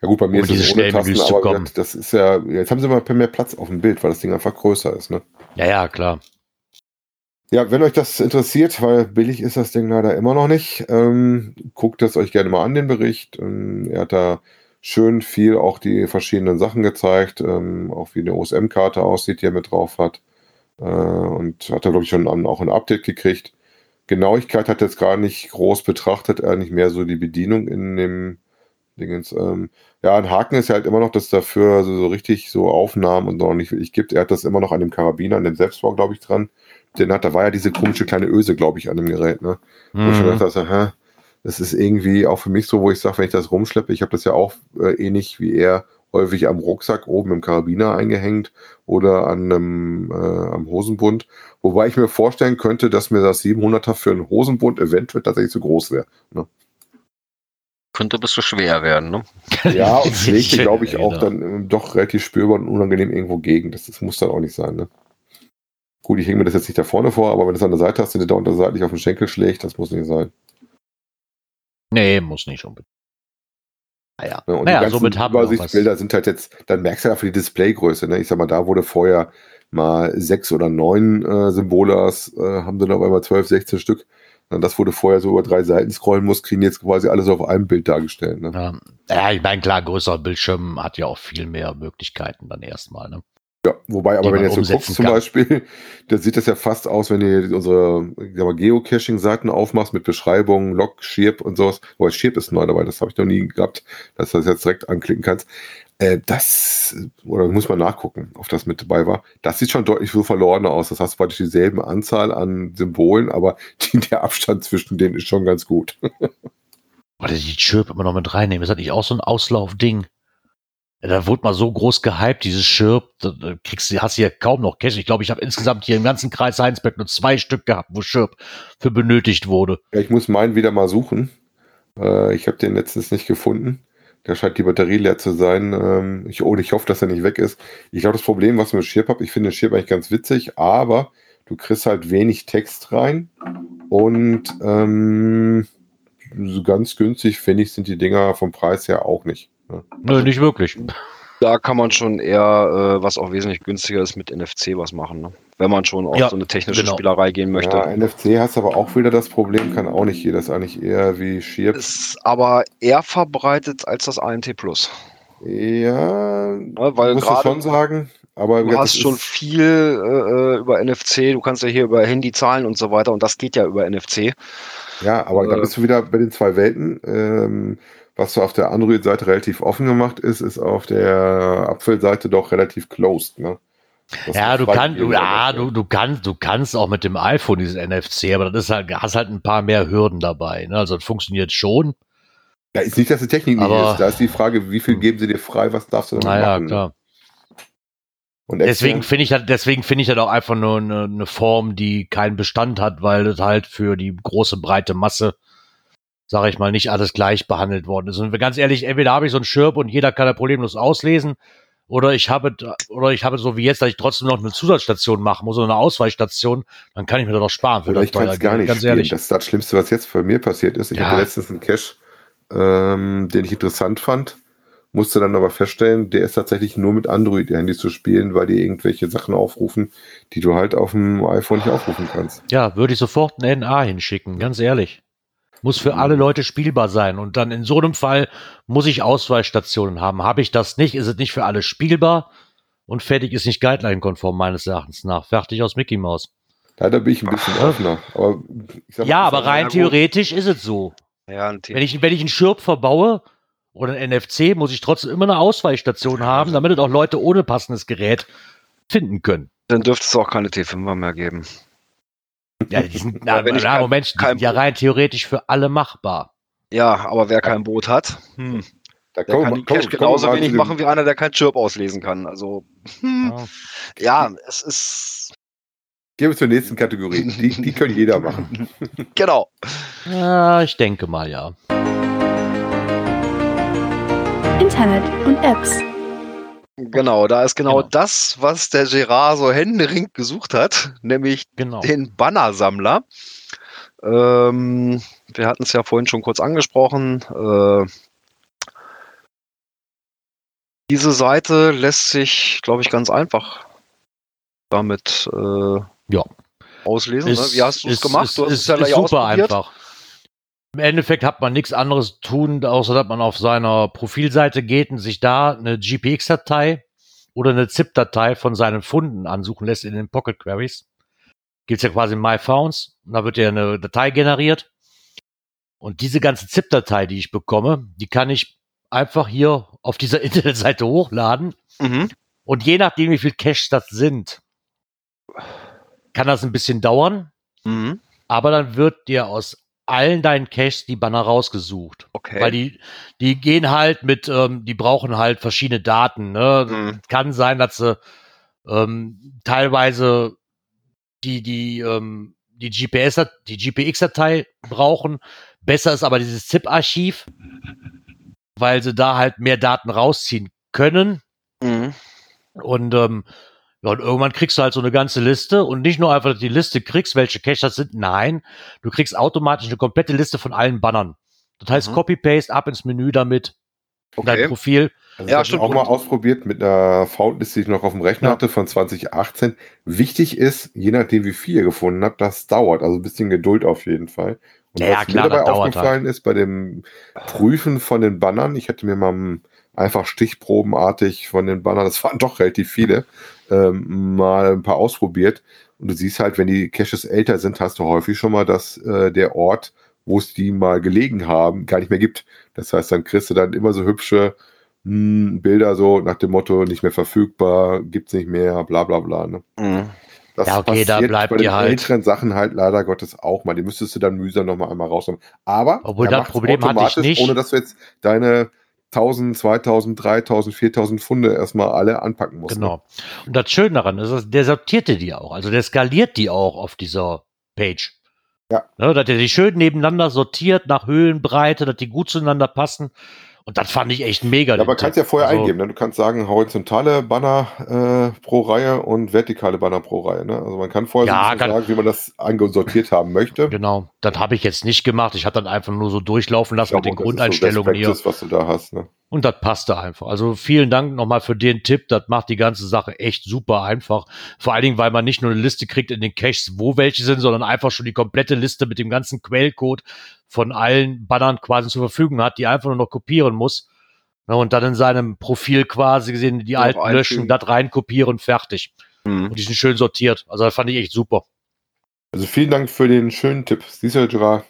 Ja gut, bei mir Um ist es diese ohne schnellen Tasten, Menüs zu aber wie kommen. das ist ja, jetzt haben sie mal mehr Platz auf dem Bild, weil das Ding einfach größer ist, ne? Ja, ja, klar. Ja, wenn euch das interessiert, weil billig ist das Ding leider immer noch nicht, ähm, guckt es euch gerne mal an, den Bericht. Ähm, er hat da schön viel auch die verschiedenen Sachen gezeigt, ähm, auch wie eine OSM-Karte aussieht, die er mit drauf hat. Äh, und hat da, glaube ich, schon auch ein Update gekriegt. Genauigkeit hat er jetzt gar nicht groß betrachtet, eigentlich mehr so die Bedienung in dem Dingens. Ähm, ja, ein Haken ist ja halt immer noch, dass dafür so, so richtig so Aufnahmen und so noch nicht wirklich gibt. Er hat das immer noch an dem Karabiner, an dem Selbstbau, glaube ich, dran. Den hat, da war ja diese komische kleine Öse, glaube ich, an dem Gerät, ne? Wo ich schon Mhm. dachte, hä, das ist irgendwie auch für mich so, wo ich sage, wenn ich das rumschleppe, ich habe das ja auch äh, ähnlich wie er häufig am Rucksack oben im Karabiner eingehängt oder an einem, äh, am Hosenbund. Wobei ich mir vorstellen könnte, dass mir das 700er für einen Hosenbund eventuell tatsächlich zu groß wäre. Ne? Könnte ein bisschen schwer werden, ne? Ja, und schlägt, glaube ich, auch dann ähm, doch relativ spürbar und unangenehm irgendwo gegen. Das, das muss dann auch nicht sein, ne? Gut, ich hänge mir das jetzt nicht da vorne vor, aber wenn du es an der Seite hast, den du da unter seitlich auf den Schenkel schlägt, das muss nicht sein. Nee, muss nicht unbedingt. Naja, Ne? Und naja die ganzen somit haben wir noch was. Übersichtsbilder sind halt jetzt, dann merkst du ja für die Displaygröße, ne? Ich sag mal, da wurde vorher mal sechs oder neun äh, Symbolas, äh, haben sie dann auf einmal 12, 16 Stück. Und das wurde vorher so über drei Seiten scrollen muss, kriegen jetzt quasi alles auf einem Bild dargestellt. Ne? Ja, ja, ich meine, klar, größerer Bildschirm hat ja auch viel mehr Möglichkeiten dann erstmal. Ne? Ja, wobei, aber wenn du jetzt so guckst zum. Beispiel, da sieht das ja fast aus, wenn du unsere Geocaching-Seiten aufmachst mit Beschreibungen, Log, Shirp und sowas. Wobei Shirp ist neu dabei, das habe ich noch nie gehabt, dass du das jetzt direkt anklicken kannst. Äh, das, oder muss man nachgucken, ob das mit dabei war. Das sieht schon deutlich so verlorener aus. Das hast praktisch dieselben Anzahl an Symbolen, aber die, der Abstand zwischen denen ist schon ganz gut. Warte, die Chirp immer noch mit reinnehmen. Ist das nicht auch so ein Auslaufding? Da wurde mal so groß gehypt, dieses Chirp. Da, kriegst du, hast ja kaum noch Cash. Ich glaube, ich habe insgesamt hier im ganzen Kreis Heinsberg nur zwei Stück gehabt, wo Chirp für benötigt wurde. Ja, ich muss meinen wieder mal suchen. Äh, ich habe den letztens nicht gefunden. Da scheint die Batterie leer zu sein. Ähm, ich, oh, ich hoffe, dass er nicht weg ist. Ich glaube, das Problem, was ich mit Schirp habe, ich finde Schirp eigentlich ganz witzig, aber du kriegst halt wenig Text rein und ähm, ganz günstig, finde ich, sind die Dinger vom Preis her auch nicht. Ne? Nö, nicht wirklich. Da kann man schon eher, äh, was auch wesentlich günstiger ist, mit NFC was machen, ne? Wenn man schon auf Ja, so eine technische genau. Spielerei gehen möchte. Ja, NFC hast aber auch wieder das Problem, kann auch nicht jeder. Das ist eigentlich eher wie Schirp. Ist aber eher verbreitet als das ANT Plus. Ja, Ne? Weil du gerade schon sagen. Aber du das hast schon viel äh, über NFC, du kannst ja hier über Handy zahlen und so weiter und das geht ja über NFC. Ja, aber da Äh, bist du wieder bei den zwei Welten. Ähm, was so auf der Android-Seite relativ offen gemacht ist, ist auf der Apfel-Seite doch relativ closed. Ne? Das Ja, du kannst, du, ja, du, du kannst, du kannst auch mit dem iPhone dieses NFC, aber das ist halt, hast halt ein paar mehr Hürden dabei. Ne? Also das funktioniert schon. Ja, ist nicht, dass die Technik nicht Aber- ist. Da ist die Frage, wie viel geben sie dir frei, was darfst du damit Naja, machen? klar. Und Deswegen finde ich halt, deswegen finde ich halt auch einfach nur eine, eine Form, die keinen Bestand hat, weil das halt für die große breite Masse, sage ich mal, nicht alles gleich behandelt worden ist. Und ganz ehrlich, entweder habe ich so einen Schirp und jeder kann da problemlos auslesen, oder ich habe, oder ich habe so wie jetzt, dass ich trotzdem noch eine Zusatzstation machen muss oder eine Ausweichstation, dann kann ich mir das doch sparen. für Oder das ich kann es gar nicht Ganz spielen. ehrlich. Das ist das Schlimmste, was jetzt bei mir passiert ist. Ich Ja. hatte letztens einen Cache, ähm, den ich interessant fand, musste dann aber feststellen, der ist tatsächlich nur mit Android-Handys zu spielen, weil die irgendwelche Sachen aufrufen, die du halt auf dem iPhone nicht aufrufen kannst. Ja, würde ich sofort ein NA hinschicken, ganz ehrlich. Muss für alle Leute spielbar sein. Und dann in so einem Fall muss ich Ausweichstationen haben. Habe ich das nicht, ist es nicht für alle spielbar und fertig ist nicht guideline-konform meines Erachtens nach. Fertig aus Mickey Mouse. Leider bin ich ein bisschen Ja. offener. Aber ich sag Ja, aber rein gut. theoretisch ist es so. Ja, Wenn ich, wenn ich einen Schirp verbaue oder ein NFC, muss ich trotzdem immer eine Ausweichstation haben, damit es auch Leute ohne passendes Gerät finden können. dann dürfte es auch keine T5er mehr geben. Ja, die sind, na, na, kein- Moment, die sind ja rein theoretisch für alle machbar. Ja, aber wer kein Boot hat, hm, Da der kommen kann die wir genauso wenig machen wie einer, der kein Chirp auslesen kann. Also, hm, Ja. ja, es ist Gehen wir zur nächsten Kategorie. Die, die können jeder machen. genau. Ja, ich denke mal, ja. Internet und Apps. Genau, da ist genau, Genau. das, was der Gerard so händeringend gesucht hat, nämlich Genau. den Bannersammler. Ähm, wir hatten es ja vorhin schon kurz angesprochen. Äh, diese Seite lässt sich, glaube ich, ganz einfach damit äh, Ja. auslesen. ne? Wie hast du es ist- gemacht? Ist, du hast ist, es ja ist super einfach. Im Endeffekt hat man nichts anderes tun, außer dass man auf seiner Profilseite geht und sich da eine GPX-Datei oder eine ZIP-Datei von seinen Funden ansuchen lässt in den Pocket Queries. Gibt's ja quasi My Founds und da wird ja eine Datei generiert. Und diese ganze ZIP-Datei, die ich bekomme, die kann ich einfach hier auf dieser Internetseite hochladen Mhm. und je nachdem, wie viel Caches das sind, kann das ein bisschen dauern. Mhm. Aber dann wird dir aus allen deinen Caches die Banner rausgesucht. Okay. Weil die, die gehen halt mit, ähm, die brauchen halt verschiedene Daten. Ne? Mhm. Kann sein, dass sie ähm, teilweise die, die, ähm, die GPS, die GPX-Datei brauchen. Besser ist aber dieses ZIP-Archiv, weil sie da halt mehr Daten rausziehen können. Mhm. Und, ähm, ja, und irgendwann kriegst du halt so eine ganze Liste und nicht nur einfach die Liste kriegst, welche Cache das sind. Nein, du kriegst automatisch eine komplette Liste von allen Bannern. Das heißt, Mhm. Copy-Paste ab ins Menü damit, dein Okay. Profil. Also Ja, ich habe auch mal ausprobiert mit einer Found-Liste, die ich noch auf dem Rechner Ja. hatte von 2018. Wichtig ist, je nachdem wie viel ihr gefunden habt, das dauert. Also ein bisschen Geduld auf jeden Fall. Und Ja, was klar, mir dabei halt. aufgefallen ist, bei dem Prüfen von den Bannern, ich hatte mir mal m- einfach stichprobenartig von den Bannern, das waren doch relativ viele, ähm, mal ein paar ausprobiert. Und du siehst halt, wenn die Caches älter sind, hast du häufig schon mal, dass äh, der Ort, wo es die mal gelegen haben, gar nicht mehr gibt. Das heißt, dann kriegst du dann immer so hübsche mh, Bilder so nach dem Motto, nicht mehr verfügbar, gibt's nicht mehr, bla bla bla. Ne? Mhm. Das Ja, okay, da passiert bleibt bei den halt- älteren Sachen halt leider Gottes auch mal. Die müsstest du dann mühsam noch mal einmal rausnehmen. Aber Obwohl, das Problem hatte ich nicht. ohne dass du jetzt deine 1000, 2000, 3000, 4000 Funde erstmal alle anpacken musst. Ne? Genau. Und das Schöne daran ist, dass der sortierte die auch. Also der skaliert die auch auf dieser Page. Ja. Ne, dass er die schön nebeneinander sortiert nach Höhenbreite, dass die gut zueinander passen. Und das fand ich echt mega. Ja, aber den kannst Tipp. ja vorher Also, eingeben. Ne? Du kannst sagen, horizontale Banner äh, pro Reihe und vertikale Banner pro Reihe. Ne? Also man kann vorher Ja, so kann- sagen, wie man das angesortiert haben möchte. Genau, das habe ich jetzt nicht gemacht. Ich habe dann einfach nur so durchlaufen lassen Ich mit den ist so Grundeinstellungen hier. Practice, was du da hast. Ne? Und das passte einfach. Also vielen Dank nochmal für den Tipp. Das macht die ganze Sache echt super einfach. Vor allen Dingen, weil man nicht nur eine Liste kriegt in den Caches, wo welche sind, sondern einfach schon die komplette Liste mit dem ganzen Quellcode von allen Bannern quasi zur Verfügung hat, die einfach nur noch kopieren muss. Ja, Und dann in seinem Profil quasi gesehen, die Noch alten löschen, das rein kopieren, fertig. Mhm. Und die sind schön sortiert. Also das fand ich echt super. Also vielen Dank für den schönen Tipp. Siehst du, Gerard,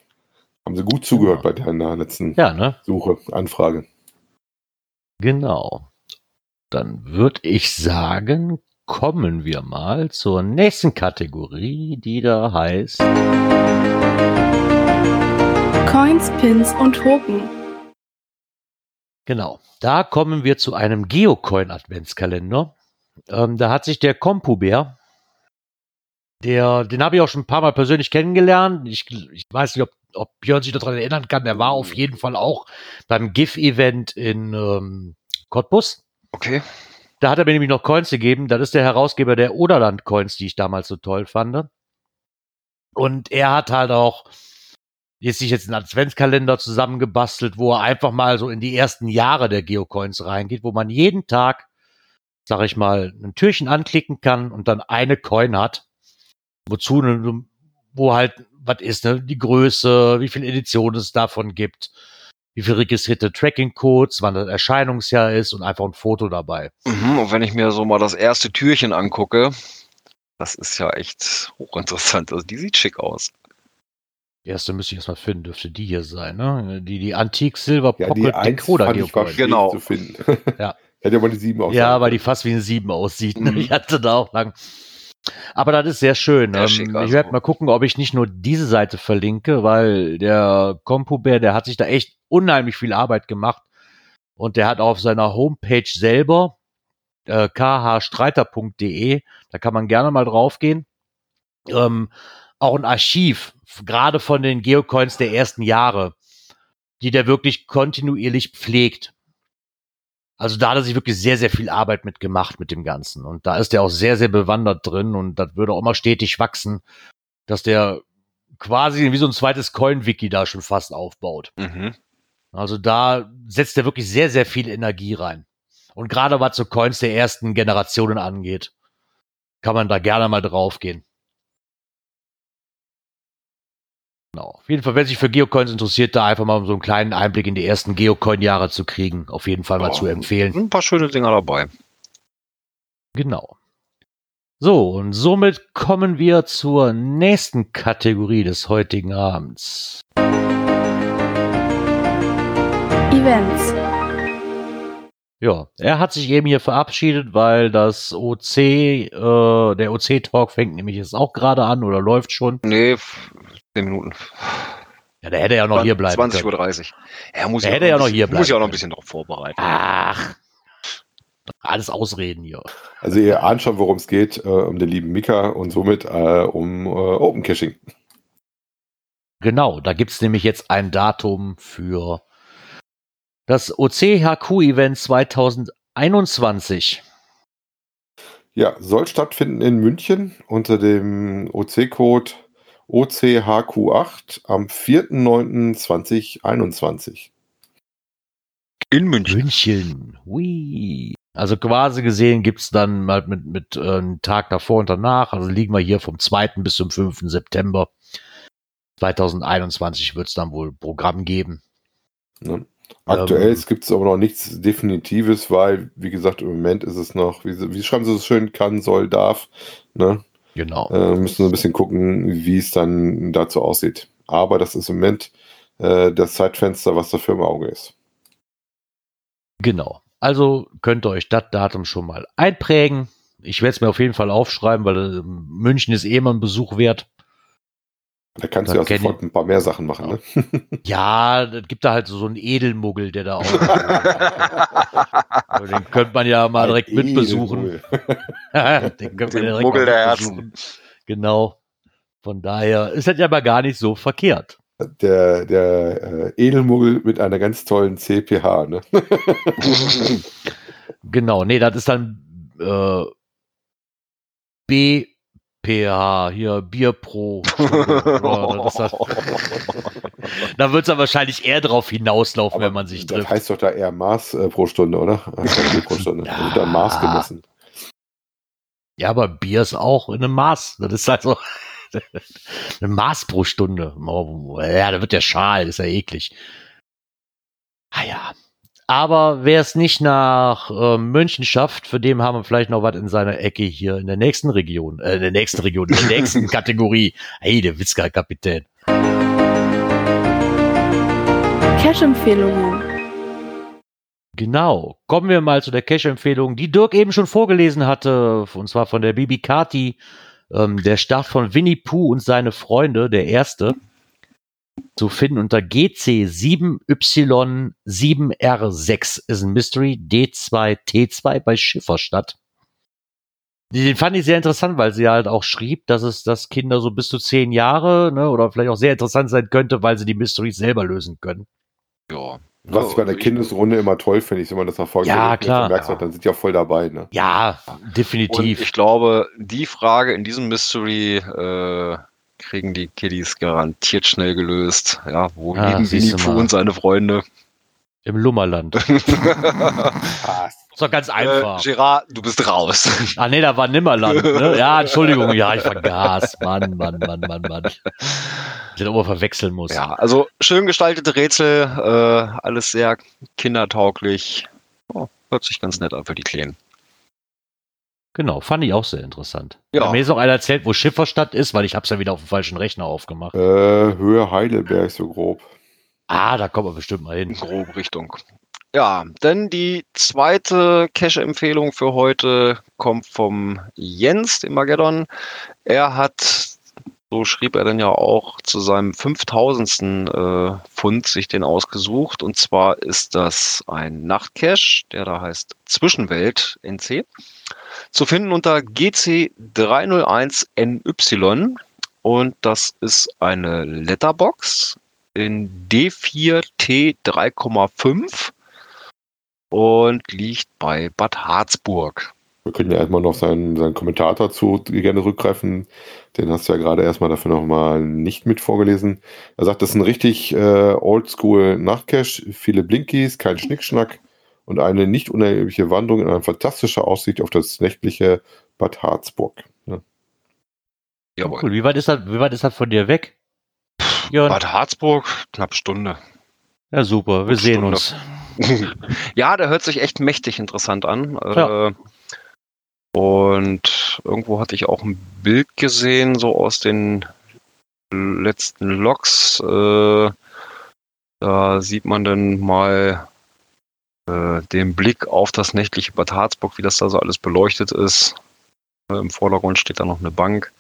haben sie gut zugehört Ja. bei deiner letzten Ja, ne? Suche, Anfrage. Genau. Dann würde ich sagen, kommen wir mal zur nächsten Kategorie, die da heißt Coins, Pins und Token. Genau. Da kommen wir zu einem Geocoin-Adventskalender. Ähm, da hat sich der Kompubär, der, den habe ich auch schon ein paar Mal persönlich kennengelernt. Ich, ich weiß nicht, ob, ob Björn sich daran erinnern kann. Der war auf jeden Fall auch beim GIF-Event in ähm, Cottbus. Okay. Da hat er mir nämlich noch Coins gegeben. Das ist der Herausgeber der Oderland Coins, die ich damals so toll fand. Und er hat halt auch jetzt sich jetzt einen Adventskalender zusammengebastelt, wo er einfach mal so in die ersten Jahre der Geocoins reingeht, wo man jeden Tag, sag ich mal, ein Türchen anklicken kann und dann eine Coin hat. Wozu, wo halt, was ist, ne, die Größe, wie viele Editionen es davon gibt, wie viele registrierte Tracking-Codes, wann das Erscheinungsjahr ist und einfach ein Foto dabei. Mhm. Und wenn ich mir so mal das erste Türchen angucke, das ist ja echt hochinteressant. Also die sieht schick aus. Die erste müsste ich erstmal finden, dürfte die hier sein, ne? Die, die Antique Silver Ja, Pocket die eins Decoder Geocoin. Genau. zu finden. Ja. Hätte aber die sieben auch Ja, weil die fast wie ein Sieben aussieht. Ne? Mhm. Ich hatte da auch lang. Aber das ist sehr schön. Sehr Ähm, schick, ich also. werde mal gucken, ob ich nicht nur diese Seite verlinke, weil der Compubär, der hat sich da echt unheimlich viel Arbeit gemacht. Und der hat auf seiner Homepage selber, äh, khstreiter.de, da kann man gerne mal draufgehen, ähm, auch ein Archiv, gerade von den Geocoins der ersten Jahre, die der wirklich kontinuierlich pflegt. Also da hat er sich wirklich sehr, sehr viel Arbeit mit gemacht mit dem Ganzen. Und da ist er auch sehr, sehr bewandert drin und das würde auch immer stetig wachsen, dass der quasi wie so ein zweites Coin-Wiki da schon fast aufbaut. Mhm. Also da setzt er wirklich sehr, sehr viel Energie rein. Und gerade was so Coins der ersten Generationen angeht, kann man da gerne mal draufgehen. Genau. Auf jeden Fall, wer sich für Geocoins interessiert, da einfach mal so einen kleinen Einblick in die ersten Geocoin-Jahre zu kriegen, auf jeden Fall mal Ja. zu empfehlen. Ein paar schöne Dinger dabei. Genau. So, und somit kommen wir zur nächsten Kategorie des heutigen Abends. Events. Ja, er hat sich eben hier verabschiedet, weil das OC, äh, der OC-Talk fängt nämlich jetzt auch gerade an oder läuft schon. Nee, f- zehn Minuten. Ja, der hätte ja noch hier bleiben 20.30 können. Uhr. Ja, muss Der ich hätte ja noch bisschen- hier Muss ich auch noch bleiben ein bisschen darauf vorbereiten. Ach, alles Ausreden hier. Also ihr ahnt schon, worum es geht, äh, um den lieben Mika und somit äh, um äh, Open Caching. Genau, da gibt's nämlich jetzt ein Datum für das OCHQ-Event 2021. Ja, soll stattfinden in München unter dem OC-Code OCHQ8 am 4.9.2021. In München. München. Hui. Also quasi gesehen gibt's dann halt mit, mit äh, einem Tag davor und danach. Also liegen wir hier vom 2. bis zum 5. September 2021 wird's dann wohl Programm geben. Ne? Aktuell Ähm. gibt es aber noch nichts Definitives, weil, wie gesagt, im Moment ist es noch, wie, wie schreiben sie so schön, kann, soll, darf. Ne? Genau. Äh, müssen so ein bisschen gucken, wie es dann dazu aussieht. Aber das ist im Moment äh, das Zeitfenster, was dafür im Auge ist. Genau. Also könnt ihr euch das Datum schon mal einprägen. Ich werde es mir auf jeden Fall aufschreiben, weil äh, München ist eh immer ein Besuch wert. Da kannst Da du ja kenn sofort ein paar mehr Sachen machen. Ne? Ja, das gibt da halt so einen Edelmuggel, der da auch. Also Den könnte man ja mal direkt mit besuchen. Den könnte man ja direkt Muggel der mitbesuchen. Genau. Von daher ist das ja aber gar nicht so verkehrt. Der, der äh, Edelmuggel mit einer ganz tollen CPH. Ne? Genau, nee, das ist dann äh, BPH, hier Bier pro. Ja, das das. Da wird es wahrscheinlich eher drauf hinauslaufen, wenn man sich das trifft. heißt doch da eher Maß äh, pro Stunde, oder? Also pro Stunde. Ja. Da wird da Maß gemessen. Ja, aber Bier ist auch in einem Maß. Das ist also ein Maß pro Stunde. Oh, Ja, da wird der Schal, ist ja eklig. Ah ja. Aber wer es nicht nach äh, München schafft, für den haben wir vielleicht noch was in seiner Ecke hier in der nächsten Region, äh, in der nächsten Region, in der nächsten Kategorie. Hey, der Witzka-Kapitän. Cash-Empfehlungen. Genau. Kommen wir mal zu der Cash-Empfehlung, die Dirk eben schon vorgelesen hatte, und zwar von der Bibi Kati. Ähm, der Start von Winnie Pooh und seine Freunde, der erste, zu finden unter GC7Y7R6 ist ein Mystery D2T2 bei Schifferstadt. Den fand ich sehr interessant, weil sie halt auch schrieb, dass es, dass Kinder so bis zu zehn Jahre, ne, oder vielleicht auch sehr interessant sein könnte, weil sie die Mysteries selber lösen können. ja. Was ich bei der Kindesrunde immer toll finde, ich, wenn man das Folge Ja, klar. merkst, dann sind die auch voll dabei. Ne? Ja, Und definitiv. ich glaube, die Frage in diesem Mystery äh, kriegen die Kiddies garantiert schnell gelöst. Ja, wo Ah, leben Winnie Pooh und seine Freunde? Im Lummerland. Ah, Ist doch ganz einfach. Äh, Gerard, du bist raus. ah, nee, da war Nimmerland. Ne? Ja, Entschuldigung. Ja, ich vergaß. Mann, Mann, Mann, Mann, Mann. Ich hätte auch mal verwechseln muss. ja, also schön gestaltete Rätsel, äh, alles sehr kindertauglich. Oh, hört sich ganz nett an für die Kleinen. Genau, fand ich auch sehr interessant. Ja. Mir ist auch einer erzählt, wo Schifferstadt ist, weil ich hab's ja wieder auf dem falschen Rechner aufgemacht. Äh, Höhe Heidelberg so grob. Ah, da kommen wir bestimmt mal hin. In grobe Richtung. Ja, denn die zweite Cache-Empfehlung für heute kommt vom Jens, dem Mageddon. Er hat, so schrieb er dann ja auch, zu seinem 5000. Äh, Pfund sich den ausgesucht. Und zwar ist das ein Nachtcache, der da heißt Zwischenwelt NC. Zu finden unter GC301NY. Und das ist eine Letterbox in D4T3,5 und liegt bei Bad Harzburg. Wir können ja erstmal noch seinen, seinen Kommentar dazu gerne rückgreifen. Den hast du ja gerade erstmal dafür nochmal nicht mit vorgelesen. Er sagt, das ist ein richtig äh, oldschool Nachtcache, viele Blinkies, kein Schnickschnack und eine nicht unerhebliche Wanderung in eine fantastische Aussicht auf das nächtliche Bad Harzburg. Ne? Jawohl. Cool. Wie weit ist das, wie weit ist das von dir weg? Jörn? Bad Harzburg, knapp Stunde. Ja, super. Wir Gute sehen Stunde. uns. ja, der hört sich echt mächtig interessant an. Ja. Äh, und irgendwo hatte ich auch ein Bild gesehen, so aus den letzten Logs. Äh, da sieht man dann mal äh, den Blick auf das nächtliche Bad Harzburg, wie das da so alles beleuchtet ist. Äh, Im Vordergrund steht da noch eine Bank.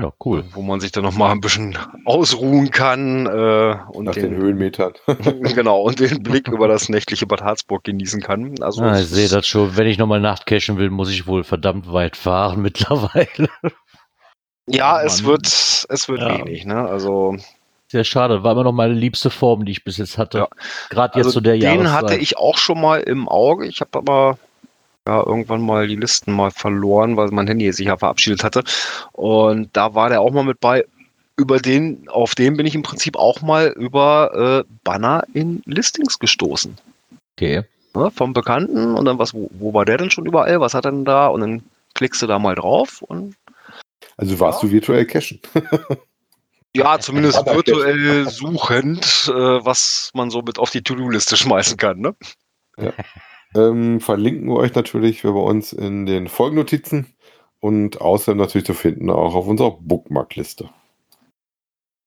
Ja, cool. wo man sich dann noch mal ein bisschen ausruhen kann äh, und Nach den den, Höhenmetern. genau und den Blick über das nächtliche Bad Harzburg genießen kann. Also Ah, ich sehe das schon. Wenn ich nochmal Nachtcachen will, muss ich wohl verdammt weit fahren mittlerweile. ja, Oh es wird es wird Ja. wenig. Ne? Also Sehr schade. War immer noch meine liebste Form, die ich bis jetzt hatte. Ja. Gerade jetzt Also zu der den Jahreszeit. hatte ich auch schon mal im Auge. Ich habe aber ja, irgendwann mal die Listen mal verloren, weil mein Handy sich ja verabschiedet hatte. Und da war der auch mal mit bei. Über den, auf den bin ich im Prinzip auch mal über äh, Banner in Listings gestoßen. Okay. Ne, vom Bekannten und dann was, wo, wo war der denn schon überall? Was hat er denn da? Und dann klickst du da mal drauf und Also warst du virtuell cashen. ja, zumindest virtuell suchend, äh, was man so mit auf die To-Do-Liste schmeißen kann. Ne? Ähm, verlinken wir euch natürlich für bei uns in den Folgennotizen und außerdem natürlich zu finden auch auf unserer Bookmark-Liste.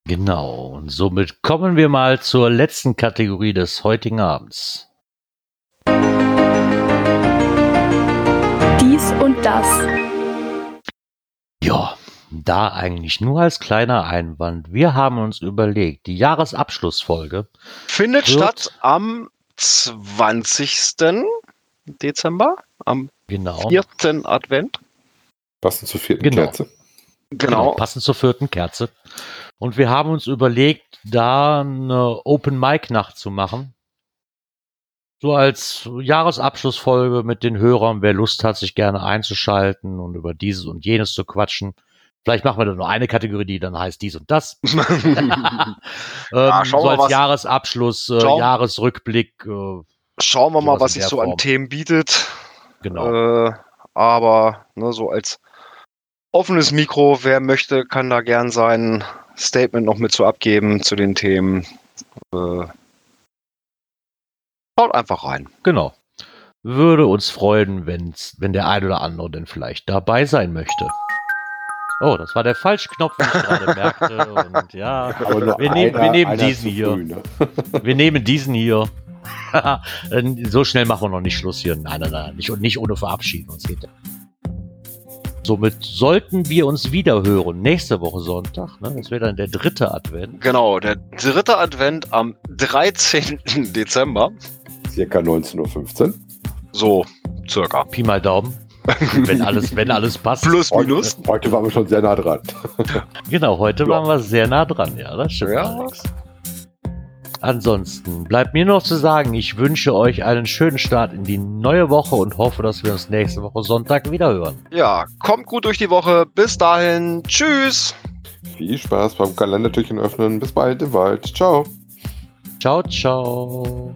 Genau. Und somit kommen wir mal zur letzten Kategorie des heutigen Abends. Dies und das. Ja, da eigentlich nur als kleiner Einwand. Wir haben uns überlegt, die Jahresabschlussfolge. Findet statt am 20. Dezember, am Genau. 4. Advent. Passend zur vierten Genau. Kerze. Genau. Passend zur vierten Kerze. Und wir haben uns überlegt, da eine Open Mic Nacht zu machen. So als Jahresabschlussfolge mit den Hörern, wer Lust hat, sich gerne einzuschalten und über dieses und jenes zu quatschen. Vielleicht machen wir dann nur eine Kategorie, die dann heißt dies und das. ähm, Ja, schauen so wir, als Jahresabschluss, äh, Jahresrückblick. Äh, Schauen wir mal, was sich so an. Themen bietet. genau. Äh, aber ne, so als offenes Mikro, wer möchte, kann da gern sein Statement noch mit zu abgeben zu den Themen. Äh, schaut einfach rein. Genau. Würde uns freuen, wenn's, wenn der ein oder andere denn vielleicht dabei sein möchte. Oh, das war der falsche Knopf, wie ich gerade merkte. Und ja, Wir nehmen- wir nehmen diesen hier. früh, ne? wir nehmen diesen hier. so schnell machen wir noch nicht Schluss hier. Nein, nein, nein. Nicht, und nicht ohne verabschieden uns geht. Somit sollten wir uns wieder hören. Nächste Woche Sonntag. Ne? Das wäre dann der dritte Advent. Genau, der dritte Advent am 13. Dezember. Circa 19.15 Uhr. So, circa. Pi mal Daumen. wenn alles, wenn alles passt. Plus, minus. Heute, heute waren wir schon sehr nah dran. Genau, heute Ja. waren wir sehr nah dran, ja, das stimmt. Ja. Alex. Ansonsten bleibt mir noch zu sagen, ich wünsche euch einen schönen Start in die neue Woche und hoffe, dass wir uns nächste Woche Sonntag wieder hören. Ja, kommt gut durch die Woche. Bis dahin. Tschüss. Viel Spaß beim Kalendertürchen öffnen. Bis bald im Wald. Ciao. Ciao, ciao.